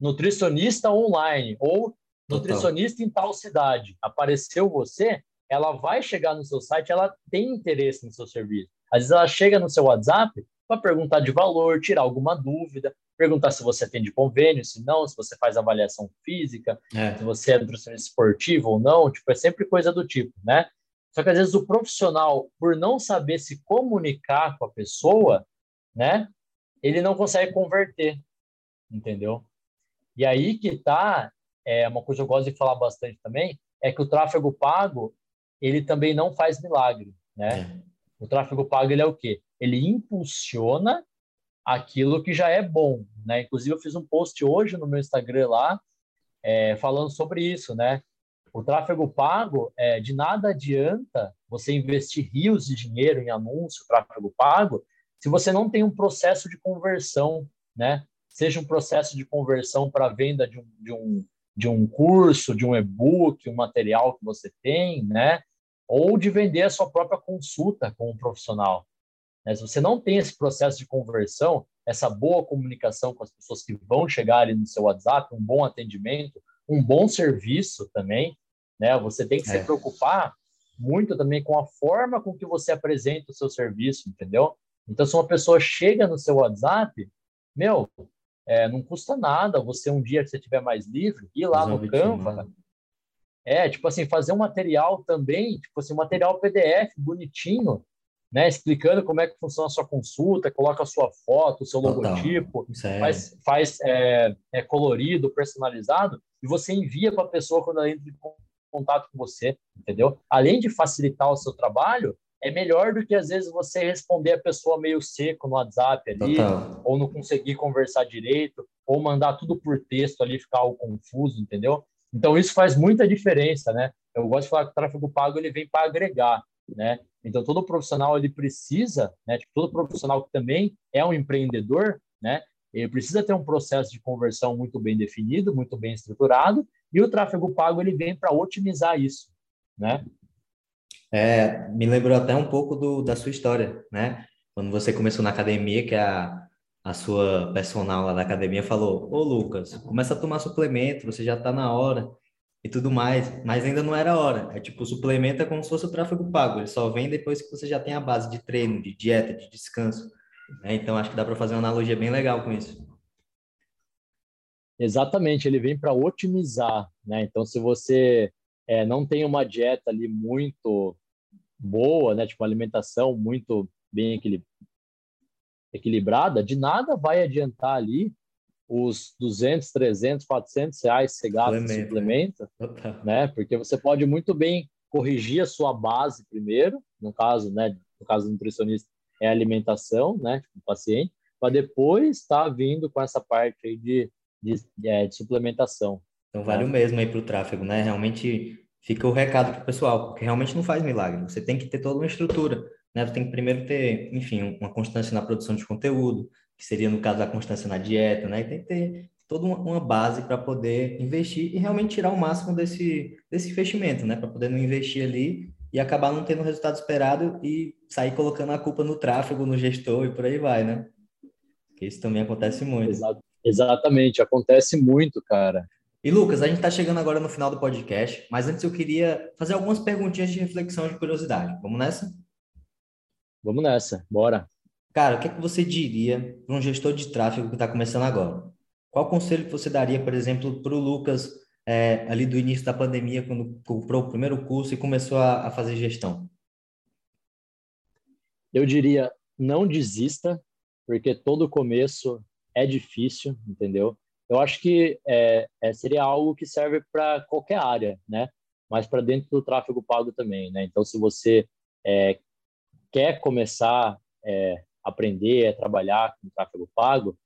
nutricionista online ou nutricionista Total. em tal cidade, apareceu você, ela vai chegar no seu site, ela tem interesse no seu serviço. Às vezes ela chega no seu WhatsApp para perguntar de valor, tirar alguma dúvida, perguntar se você tem de convênio, se não, se você faz avaliação física, é. se você é nutricionista esportivo ou não, tipo, é sempre coisa do tipo, né? Só que às vezes o profissional, por não saber se comunicar com a pessoa, né, ele não consegue converter, entendeu? E aí que tá, é uma coisa que eu gosto de falar bastante também, é que o tráfego pago, ele também não faz milagre, né? É. O tráfego pago ele é o quê? Ele impulsiona aquilo que já é bom, né? Inclusive eu fiz um post hoje no meu Instagram lá é, falando sobre isso, né? O tráfego pago, é, de nada adianta você investir rios de dinheiro em anúncio, tráfego pago, se você não tem um processo de conversão, né? Seja um processo de conversão para venda de um, de, um, de um curso, de um e-book, um material que você tem, né? Ou de vender a sua própria consulta com um profissional. Né? Se você não tem esse processo de conversão, essa boa comunicação com as pessoas que vão chegar ali no seu WhatsApp, um bom atendimento, um bom serviço também, né? Você tem que é. se preocupar muito também com a forma com que você apresenta o seu serviço, entendeu? Então, se uma pessoa chega no seu WhatsApp, meu, é, não custa nada você um dia que você tiver mais livre ir lá no Canva, é, tipo assim, fazer um material também, tipo assim, um material PDF bonitinho, né, explicando como é que funciona a sua consulta, coloca a sua foto, o seu logotipo, é. faz, faz é, é, colorido, personalizado, e você envia para a pessoa quando ela entra em contato com você, entendeu? Além de facilitar o seu trabalho, é melhor do que às vezes você responder a pessoa meio seco no WhatsApp ali, Total. ou não conseguir conversar direito, ou mandar tudo por texto ali, ficar algo confuso, entendeu? Então, isso faz muita diferença, né? Eu gosto de falar que o tráfego pago ele vem para agregar, né? Então, todo profissional ele precisa, né? Tipo, todo profissional que também é um empreendedor, né? Ele precisa ter um processo de conversão muito bem definido, muito bem estruturado, e o tráfego pago ele vem para otimizar isso, né? É, me lembrou até um pouco do, da sua história, né? Quando você começou na academia, que é a, a sua personal lá da academia falou: Ô Lucas, começa a tomar suplemento, você já tá na hora e tudo mais, mas ainda não era hora. É tipo, suplemento é como se fosse o tráfego pago, ele só vem depois que você já tem a base de treino, de dieta, de descanso. Né? Então acho que dá para fazer uma analogia bem legal com isso. Exatamente, ele vem para otimizar, né? Então, se você é, não tem uma dieta ali muito boa, né? Tipo, uma alimentação muito bem equilibrada, equilibrada, de nada vai adiantar ali os 200, 300, 400 reais que você gasta em suplemento, né? né? Porque você pode muito bem corrigir a sua base primeiro, no caso, né, no caso do nutricionista, é a alimentação, né, do paciente, para depois estar tá vindo com essa parte aí de, de, é, de suplementação. Então vale né? o mesmo aí para o tráfego, né? Realmente fica o recado para o pessoal, porque realmente não faz milagre. Você tem que ter toda uma estrutura né? Tu tem que primeiro ter, enfim, uma constância na produção de conteúdo, que seria no caso a constância na dieta, né? E tem que ter toda uma base para poder investir e realmente tirar o máximo desse, desse investimento, né? Para poder não investir ali e acabar não tendo o resultado esperado e sair colocando a culpa no tráfego, no gestor e por aí vai, né? Porque isso também acontece muito. Exatamente, acontece muito, cara. E Lucas, a gente está chegando agora no final do podcast, mas antes eu queria fazer algumas perguntinhas de reflexão de curiosidade. Vamos nessa? Vamos nessa, bora. Cara, o que, é que você diria para um gestor de tráfego que está começando agora? Qual conselho que você daria, por exemplo, para o Lucas é, ali do início da pandemia, quando comprou o primeiro curso e começou a, a fazer gestão? Eu diria, não desista, porque todo começo é difícil, entendeu? Eu acho que é, é seria algo que serve para qualquer área, né? Mas para dentro do tráfego pago também, né? Então, se você é, quer começar é, aprender, a trabalhar com tráfego pago,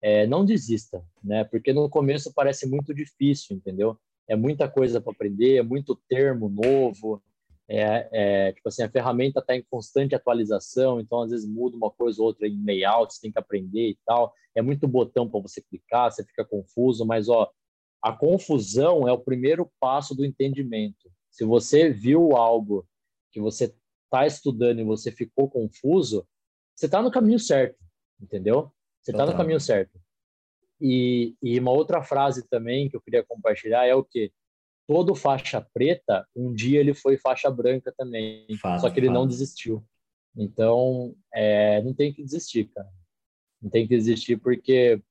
é, não desista, né? Porque no começo parece muito difícil, entendeu? É muita coisa para aprender, é muito termo novo, é, é, tipo assim, a ferramenta está em constante atualização, então às vezes muda uma coisa ou outra em layout, você tem que aprender e tal. É muito botão para você clicar, você fica confuso, mas ó, a confusão é o primeiro passo do entendimento. Se você viu algo que você está estudando e você ficou confuso, você está no caminho certo, entendeu? Você está no caminho certo. E, e uma outra frase também que eu queria compartilhar é o que todo faixa preta, um dia ele foi faixa branca também, fato, só que ele fato. não desistiu. Então, é, não tem que desistir, cara. Não tem que desistir porque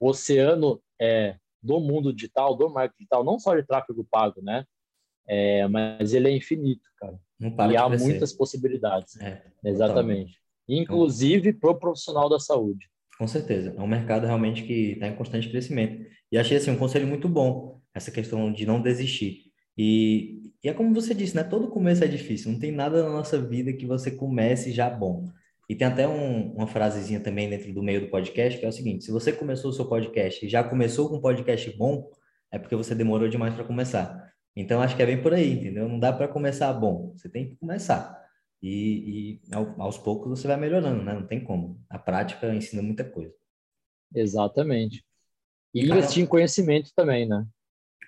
o oceano é, do mundo digital, do marketing digital, não só de tráfego pago, né? É, mas ele é infinito, cara. E há crescer. muitas possibilidades. É, Exatamente. Inclusive para o profissional da saúde. Com certeza. É um mercado realmente que está em constante crescimento. E achei assim um conselho muito bom essa questão de não desistir. E, e é como você disse, né? Todo começo é difícil. Não tem nada na nossa vida que você comece já bom. E tem até um, uma frasezinha também dentro do meio do podcast que é o seguinte: se você começou o seu podcast e já começou com um podcast bom, é porque você demorou demais para começar. Então acho que é bem por aí, entendeu? Não dá para começar bom. Você tem que começar. E, e aos poucos você vai melhorando, né? Não tem como. A prática ensina muita coisa. Exatamente. E investir em conhecimento também, né?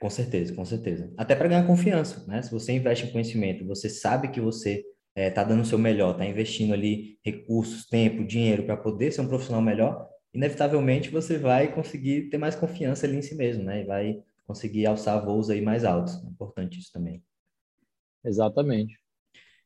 Com certeza, com certeza. Até para ganhar confiança, né? Se você investe em conhecimento, você sabe que você está é, tá dando o seu melhor, está investindo ali recursos, tempo, dinheiro para poder ser um profissional melhor, inevitavelmente você vai conseguir ter mais confiança ali em si mesmo, né? E vai conseguir alçar voos aí mais altos. É importante isso também. Exatamente.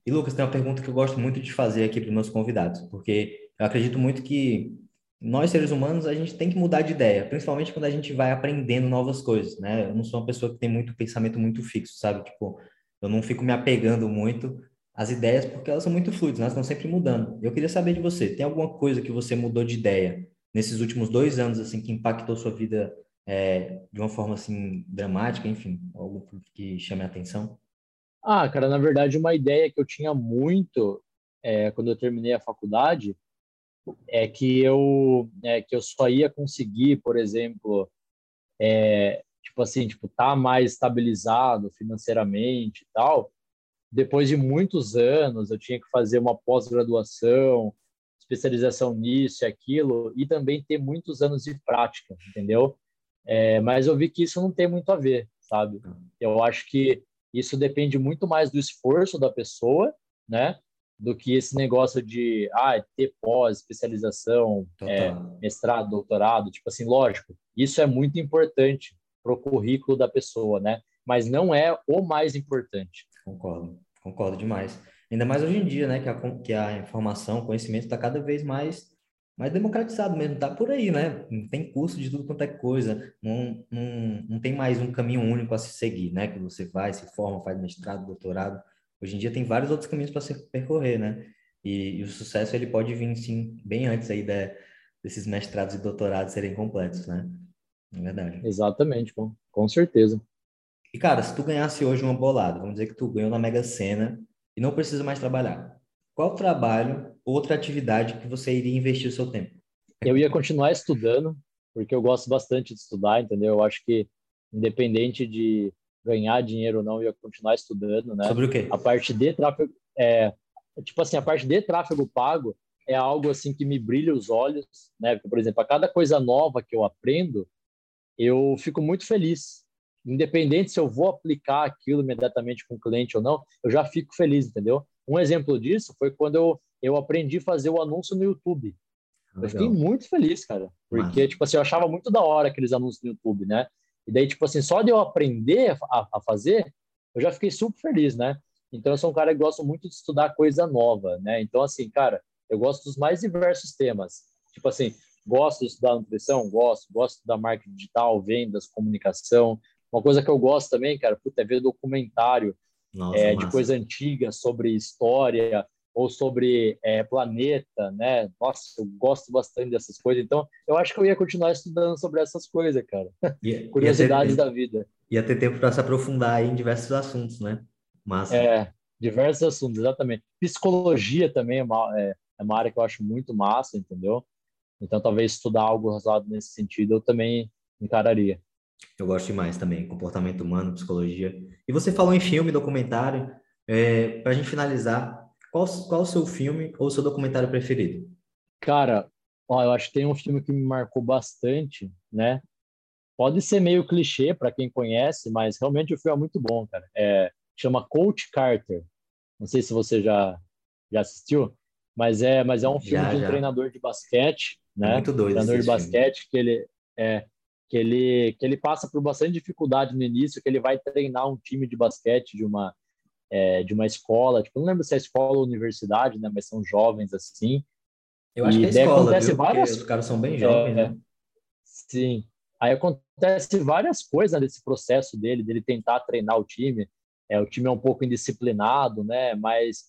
E Lucas, tem uma pergunta que eu gosto muito de fazer aqui para os meus convidados, porque eu acredito muito que nós, seres humanos, a gente tem que mudar de ideia, principalmente quando a gente vai aprendendo novas coisas, né? Eu não sou uma pessoa que tem muito pensamento muito fixo, sabe? Tipo, eu não fico me apegando muito às ideias porque elas são muito fluidas, elas estão sempre mudando. Eu queria saber de você, tem alguma coisa que você mudou de ideia nesses últimos dois anos, assim, que impactou sua vida é, de uma forma, assim, dramática, enfim, algo que chame a atenção? Ah, cara, na verdade, uma ideia que eu tinha muito é, quando eu terminei a faculdade é que eu é, que eu só ia conseguir, por exemplo, é, tipo assim, tipo tá mais estabilizado financeiramente e tal. Depois de muitos anos, eu tinha que fazer uma pós-graduação, especialização nisso e aquilo, e também ter muitos anos de prática, entendeu? É, mas eu vi que isso não tem muito a ver, sabe? Eu acho que isso depende muito mais do esforço da pessoa, né? do que esse negócio de ah, ter pós, especialização, é, mestrado, doutorado. Tipo assim, lógico, isso é muito importante para o currículo da pessoa, né? Mas não é o mais importante. Concordo, concordo demais. Ainda mais hoje em dia, né? Que a, que a informação, o conhecimento está cada vez mais mais democratizado mesmo, tá por aí, né? Tem curso de tudo quanto é coisa, não, não, não tem mais um caminho único a se seguir, né? Que você vai, se forma, faz mestrado, doutorado. Hoje em dia tem vários outros caminhos para se percorrer, né? E, e, o sucesso ele pode vir sim bem antes aí de, desses mestrados e doutorados serem completos, né? É verdade. Exatamente, com, com certeza. E cara, se tu ganhasse hoje uma bolada, vamos dizer que tu ganhou na Mega Sena e não precisa mais trabalhar. Qual trabalho, outra atividade que você iria investir o seu tempo? Eu ia continuar estudando, porque eu gosto bastante de estudar, entendeu? Eu acho que independente de ganhar dinheiro ou não, ia continuar estudando, né? Sobre o quê? A parte de tráfego, é, tipo assim, a parte de tráfego pago é algo assim que me brilha os olhos, né? Porque, por exemplo, a cada coisa nova que eu aprendo, eu fico muito feliz. Independente se eu vou aplicar aquilo imediatamente com o cliente ou não, eu já fico feliz, entendeu? Um exemplo disso foi quando eu, eu aprendi a fazer o anúncio no YouTube. Legal. Eu fiquei muito feliz, cara, porque, Mas... tipo assim, eu achava muito da hora aqueles anúncios no YouTube, né? E daí, tipo assim, só de eu aprender a, a fazer, eu já fiquei super feliz, né? Então, eu sou um cara que gosta muito de estudar coisa nova, né? Então, assim, cara, eu gosto dos mais diversos temas. Tipo assim, gosto de estudar nutrição, gosto, gosto estudar marketing digital, vendas, comunicação. Uma coisa que eu gosto também, cara, puta, é ver documentário Nossa, é, de coisa antiga sobre história. Ou sobre é, planeta, né? Nossa, eu gosto bastante dessas coisas. Então, eu acho que eu ia continuar estudando sobre essas coisas, cara. Ia, Curiosidades ia ter, da vida. Ia ter tempo para se aprofundar em diversos assuntos, né? Massa. É, diversos assuntos, exatamente. Psicologia também é uma, é, é uma área que eu acho muito massa, entendeu? Então, talvez estudar algo relacionado nesse sentido eu também encararia. Eu gosto demais também, comportamento humano, psicologia. E você falou em filme, documentário. É, para a gente finalizar, qual, qual o seu filme ou seu documentário preferido? Cara, ó, eu acho que tem um filme que me marcou bastante, né? Pode ser meio clichê para quem conhece, mas realmente o filme é muito bom, cara. É, chama Coach Carter. Não sei se você já já assistiu, mas é, mas é um filme já, de um já. treinador de basquete, né? Muito doido. Treinador de basquete filme. que ele é que ele que ele passa por bastante dificuldade no início, que ele vai treinar um time de basquete de uma é, de uma escola, tipo, não lembro se é escola ou universidade, né, mas são jovens assim. Eu acho e que é escola, acontece viu? várias... Porque os caras são bem jovens, é, né? Sim. Aí acontece várias coisas nesse processo dele, dele tentar treinar o time. É, o time é um pouco indisciplinado, né? Mas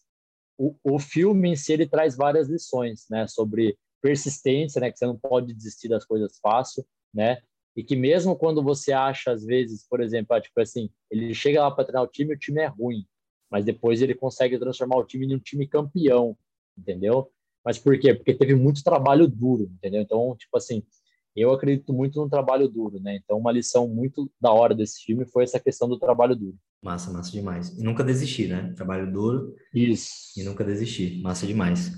o, o filme em si ele traz várias lições, né? Sobre persistência, né? Que você não pode desistir das coisas fácil, né? E que mesmo quando você acha às vezes, por exemplo, ah, tipo assim, ele chega lá para treinar o time, o time é ruim mas depois ele consegue transformar o time em um time campeão, entendeu? Mas por quê? Porque teve muito trabalho duro, entendeu? Então, tipo assim, eu acredito muito no trabalho duro, né? Então, uma lição muito da hora desse filme foi essa questão do trabalho duro. Massa, massa demais. E nunca desistir, né? Trabalho duro. Isso. E nunca desistir. Massa demais.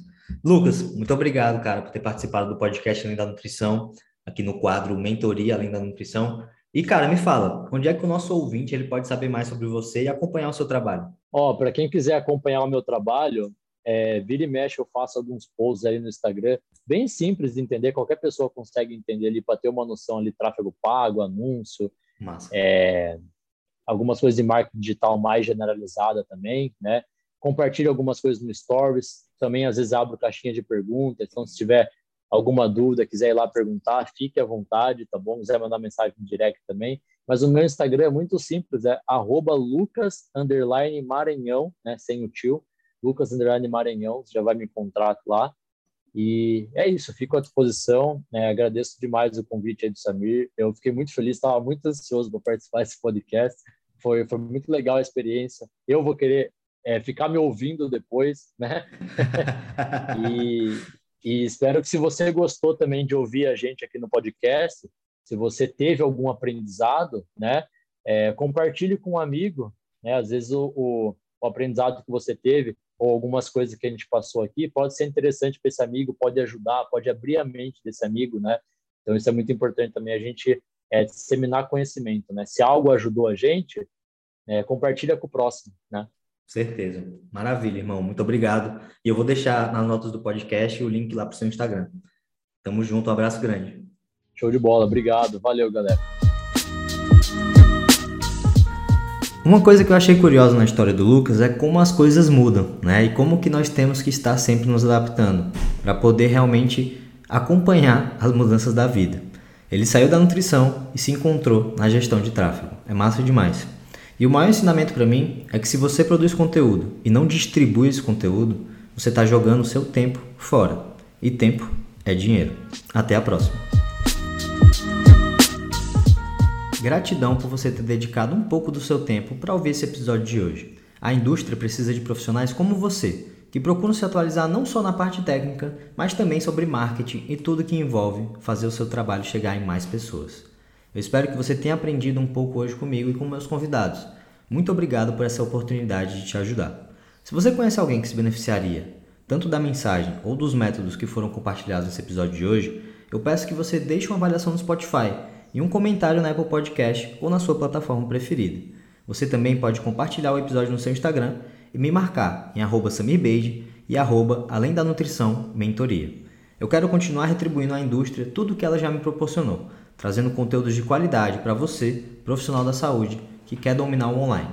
Lucas, muito obrigado, cara, por ter participado do podcast Além da Nutrição, aqui no quadro Mentoria Além da Nutrição. E, cara, me fala, onde é que o nosso ouvinte ele pode saber mais sobre você e acompanhar o seu trabalho? Ó, para quem quiser acompanhar o meu trabalho, é, vira e mexe, eu faço alguns posts aí no Instagram, bem simples de entender, qualquer pessoa consegue entender ali para ter uma noção ali, tráfego pago, anúncio, é, algumas coisas de marketing digital mais generalizada também, né? Compartilhe algumas coisas no Stories, também às vezes abro caixinha de perguntas, então se tiver alguma dúvida, quiser ir lá perguntar, fique à vontade, tá bom? Quiser mandar mensagem no direct também. Mas o meu Instagram é muito simples, é arroba lucas, Maranhão, né? Sem o tio. Lucas, Maranhão, você já vai me encontrar lá. E é isso, fico à disposição. Né? Agradeço demais o convite aí do Samir. Eu fiquei muito feliz, estava muito ansioso para participar desse podcast. Foi, foi muito legal a experiência. Eu vou querer é, ficar me ouvindo depois, né? e, e espero que se você gostou também de ouvir a gente aqui no podcast, se você teve algum aprendizado, né, é, compartilhe com um amigo, né, às vezes o, o, o, aprendizado que você teve ou algumas coisas que a gente passou aqui pode ser interessante para esse amigo, pode ajudar, pode abrir a mente desse amigo, né? Então isso é muito importante também a gente é, disseminar conhecimento, né? Se algo ajudou a gente, é, compartilha com o próximo, né? Certeza. Maravilha, irmão. Muito obrigado. E eu vou deixar nas notas do podcast o link lá para o seu Instagram. Tamo junto, um abraço grande. Show de bola, obrigado. Valeu, galera. Uma coisa que eu achei curiosa na história do Lucas é como as coisas mudam, né? E como que nós temos que estar sempre nos adaptando para poder realmente acompanhar as mudanças da vida. Ele saiu da nutrição e se encontrou na gestão de tráfego. É massa demais. E o maior ensinamento para mim é que se você produz conteúdo e não distribui esse conteúdo, você está jogando o seu tempo fora. E tempo é dinheiro. Até a próxima. Gratidão por você ter dedicado um pouco do seu tempo para ouvir esse episódio de hoje. A indústria precisa de profissionais como você, que procuram se atualizar não só na parte técnica, mas também sobre marketing e tudo que envolve fazer o seu trabalho chegar em mais pessoas. Eu espero que você tenha aprendido um pouco hoje comigo e com meus convidados. Muito obrigado por essa oportunidade de te ajudar. Se você conhece alguém que se beneficiaria, tanto da mensagem ou dos métodos que foram compartilhados nesse episódio de hoje, eu peço que você deixe uma avaliação no Spotify e um comentário na Apple Podcast ou na sua plataforma preferida. Você também pode compartilhar o episódio no seu Instagram e me marcar em arroba SamirBeide e arroba Além da Nutrição Mentoria. Eu quero continuar retribuindo à indústria tudo o que ela já me proporcionou, trazendo conteúdos de qualidade para você, profissional da saúde, que quer dominar o online.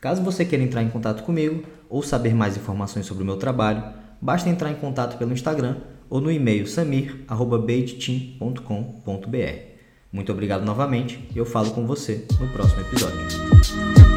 Caso você queira entrar em contato comigo ou saber mais informações sobre o meu trabalho, basta entrar em contato pelo Instagram ou no e-mail samir@baitteam.com.br. Muito obrigado novamente eu falo com você no próximo episódio.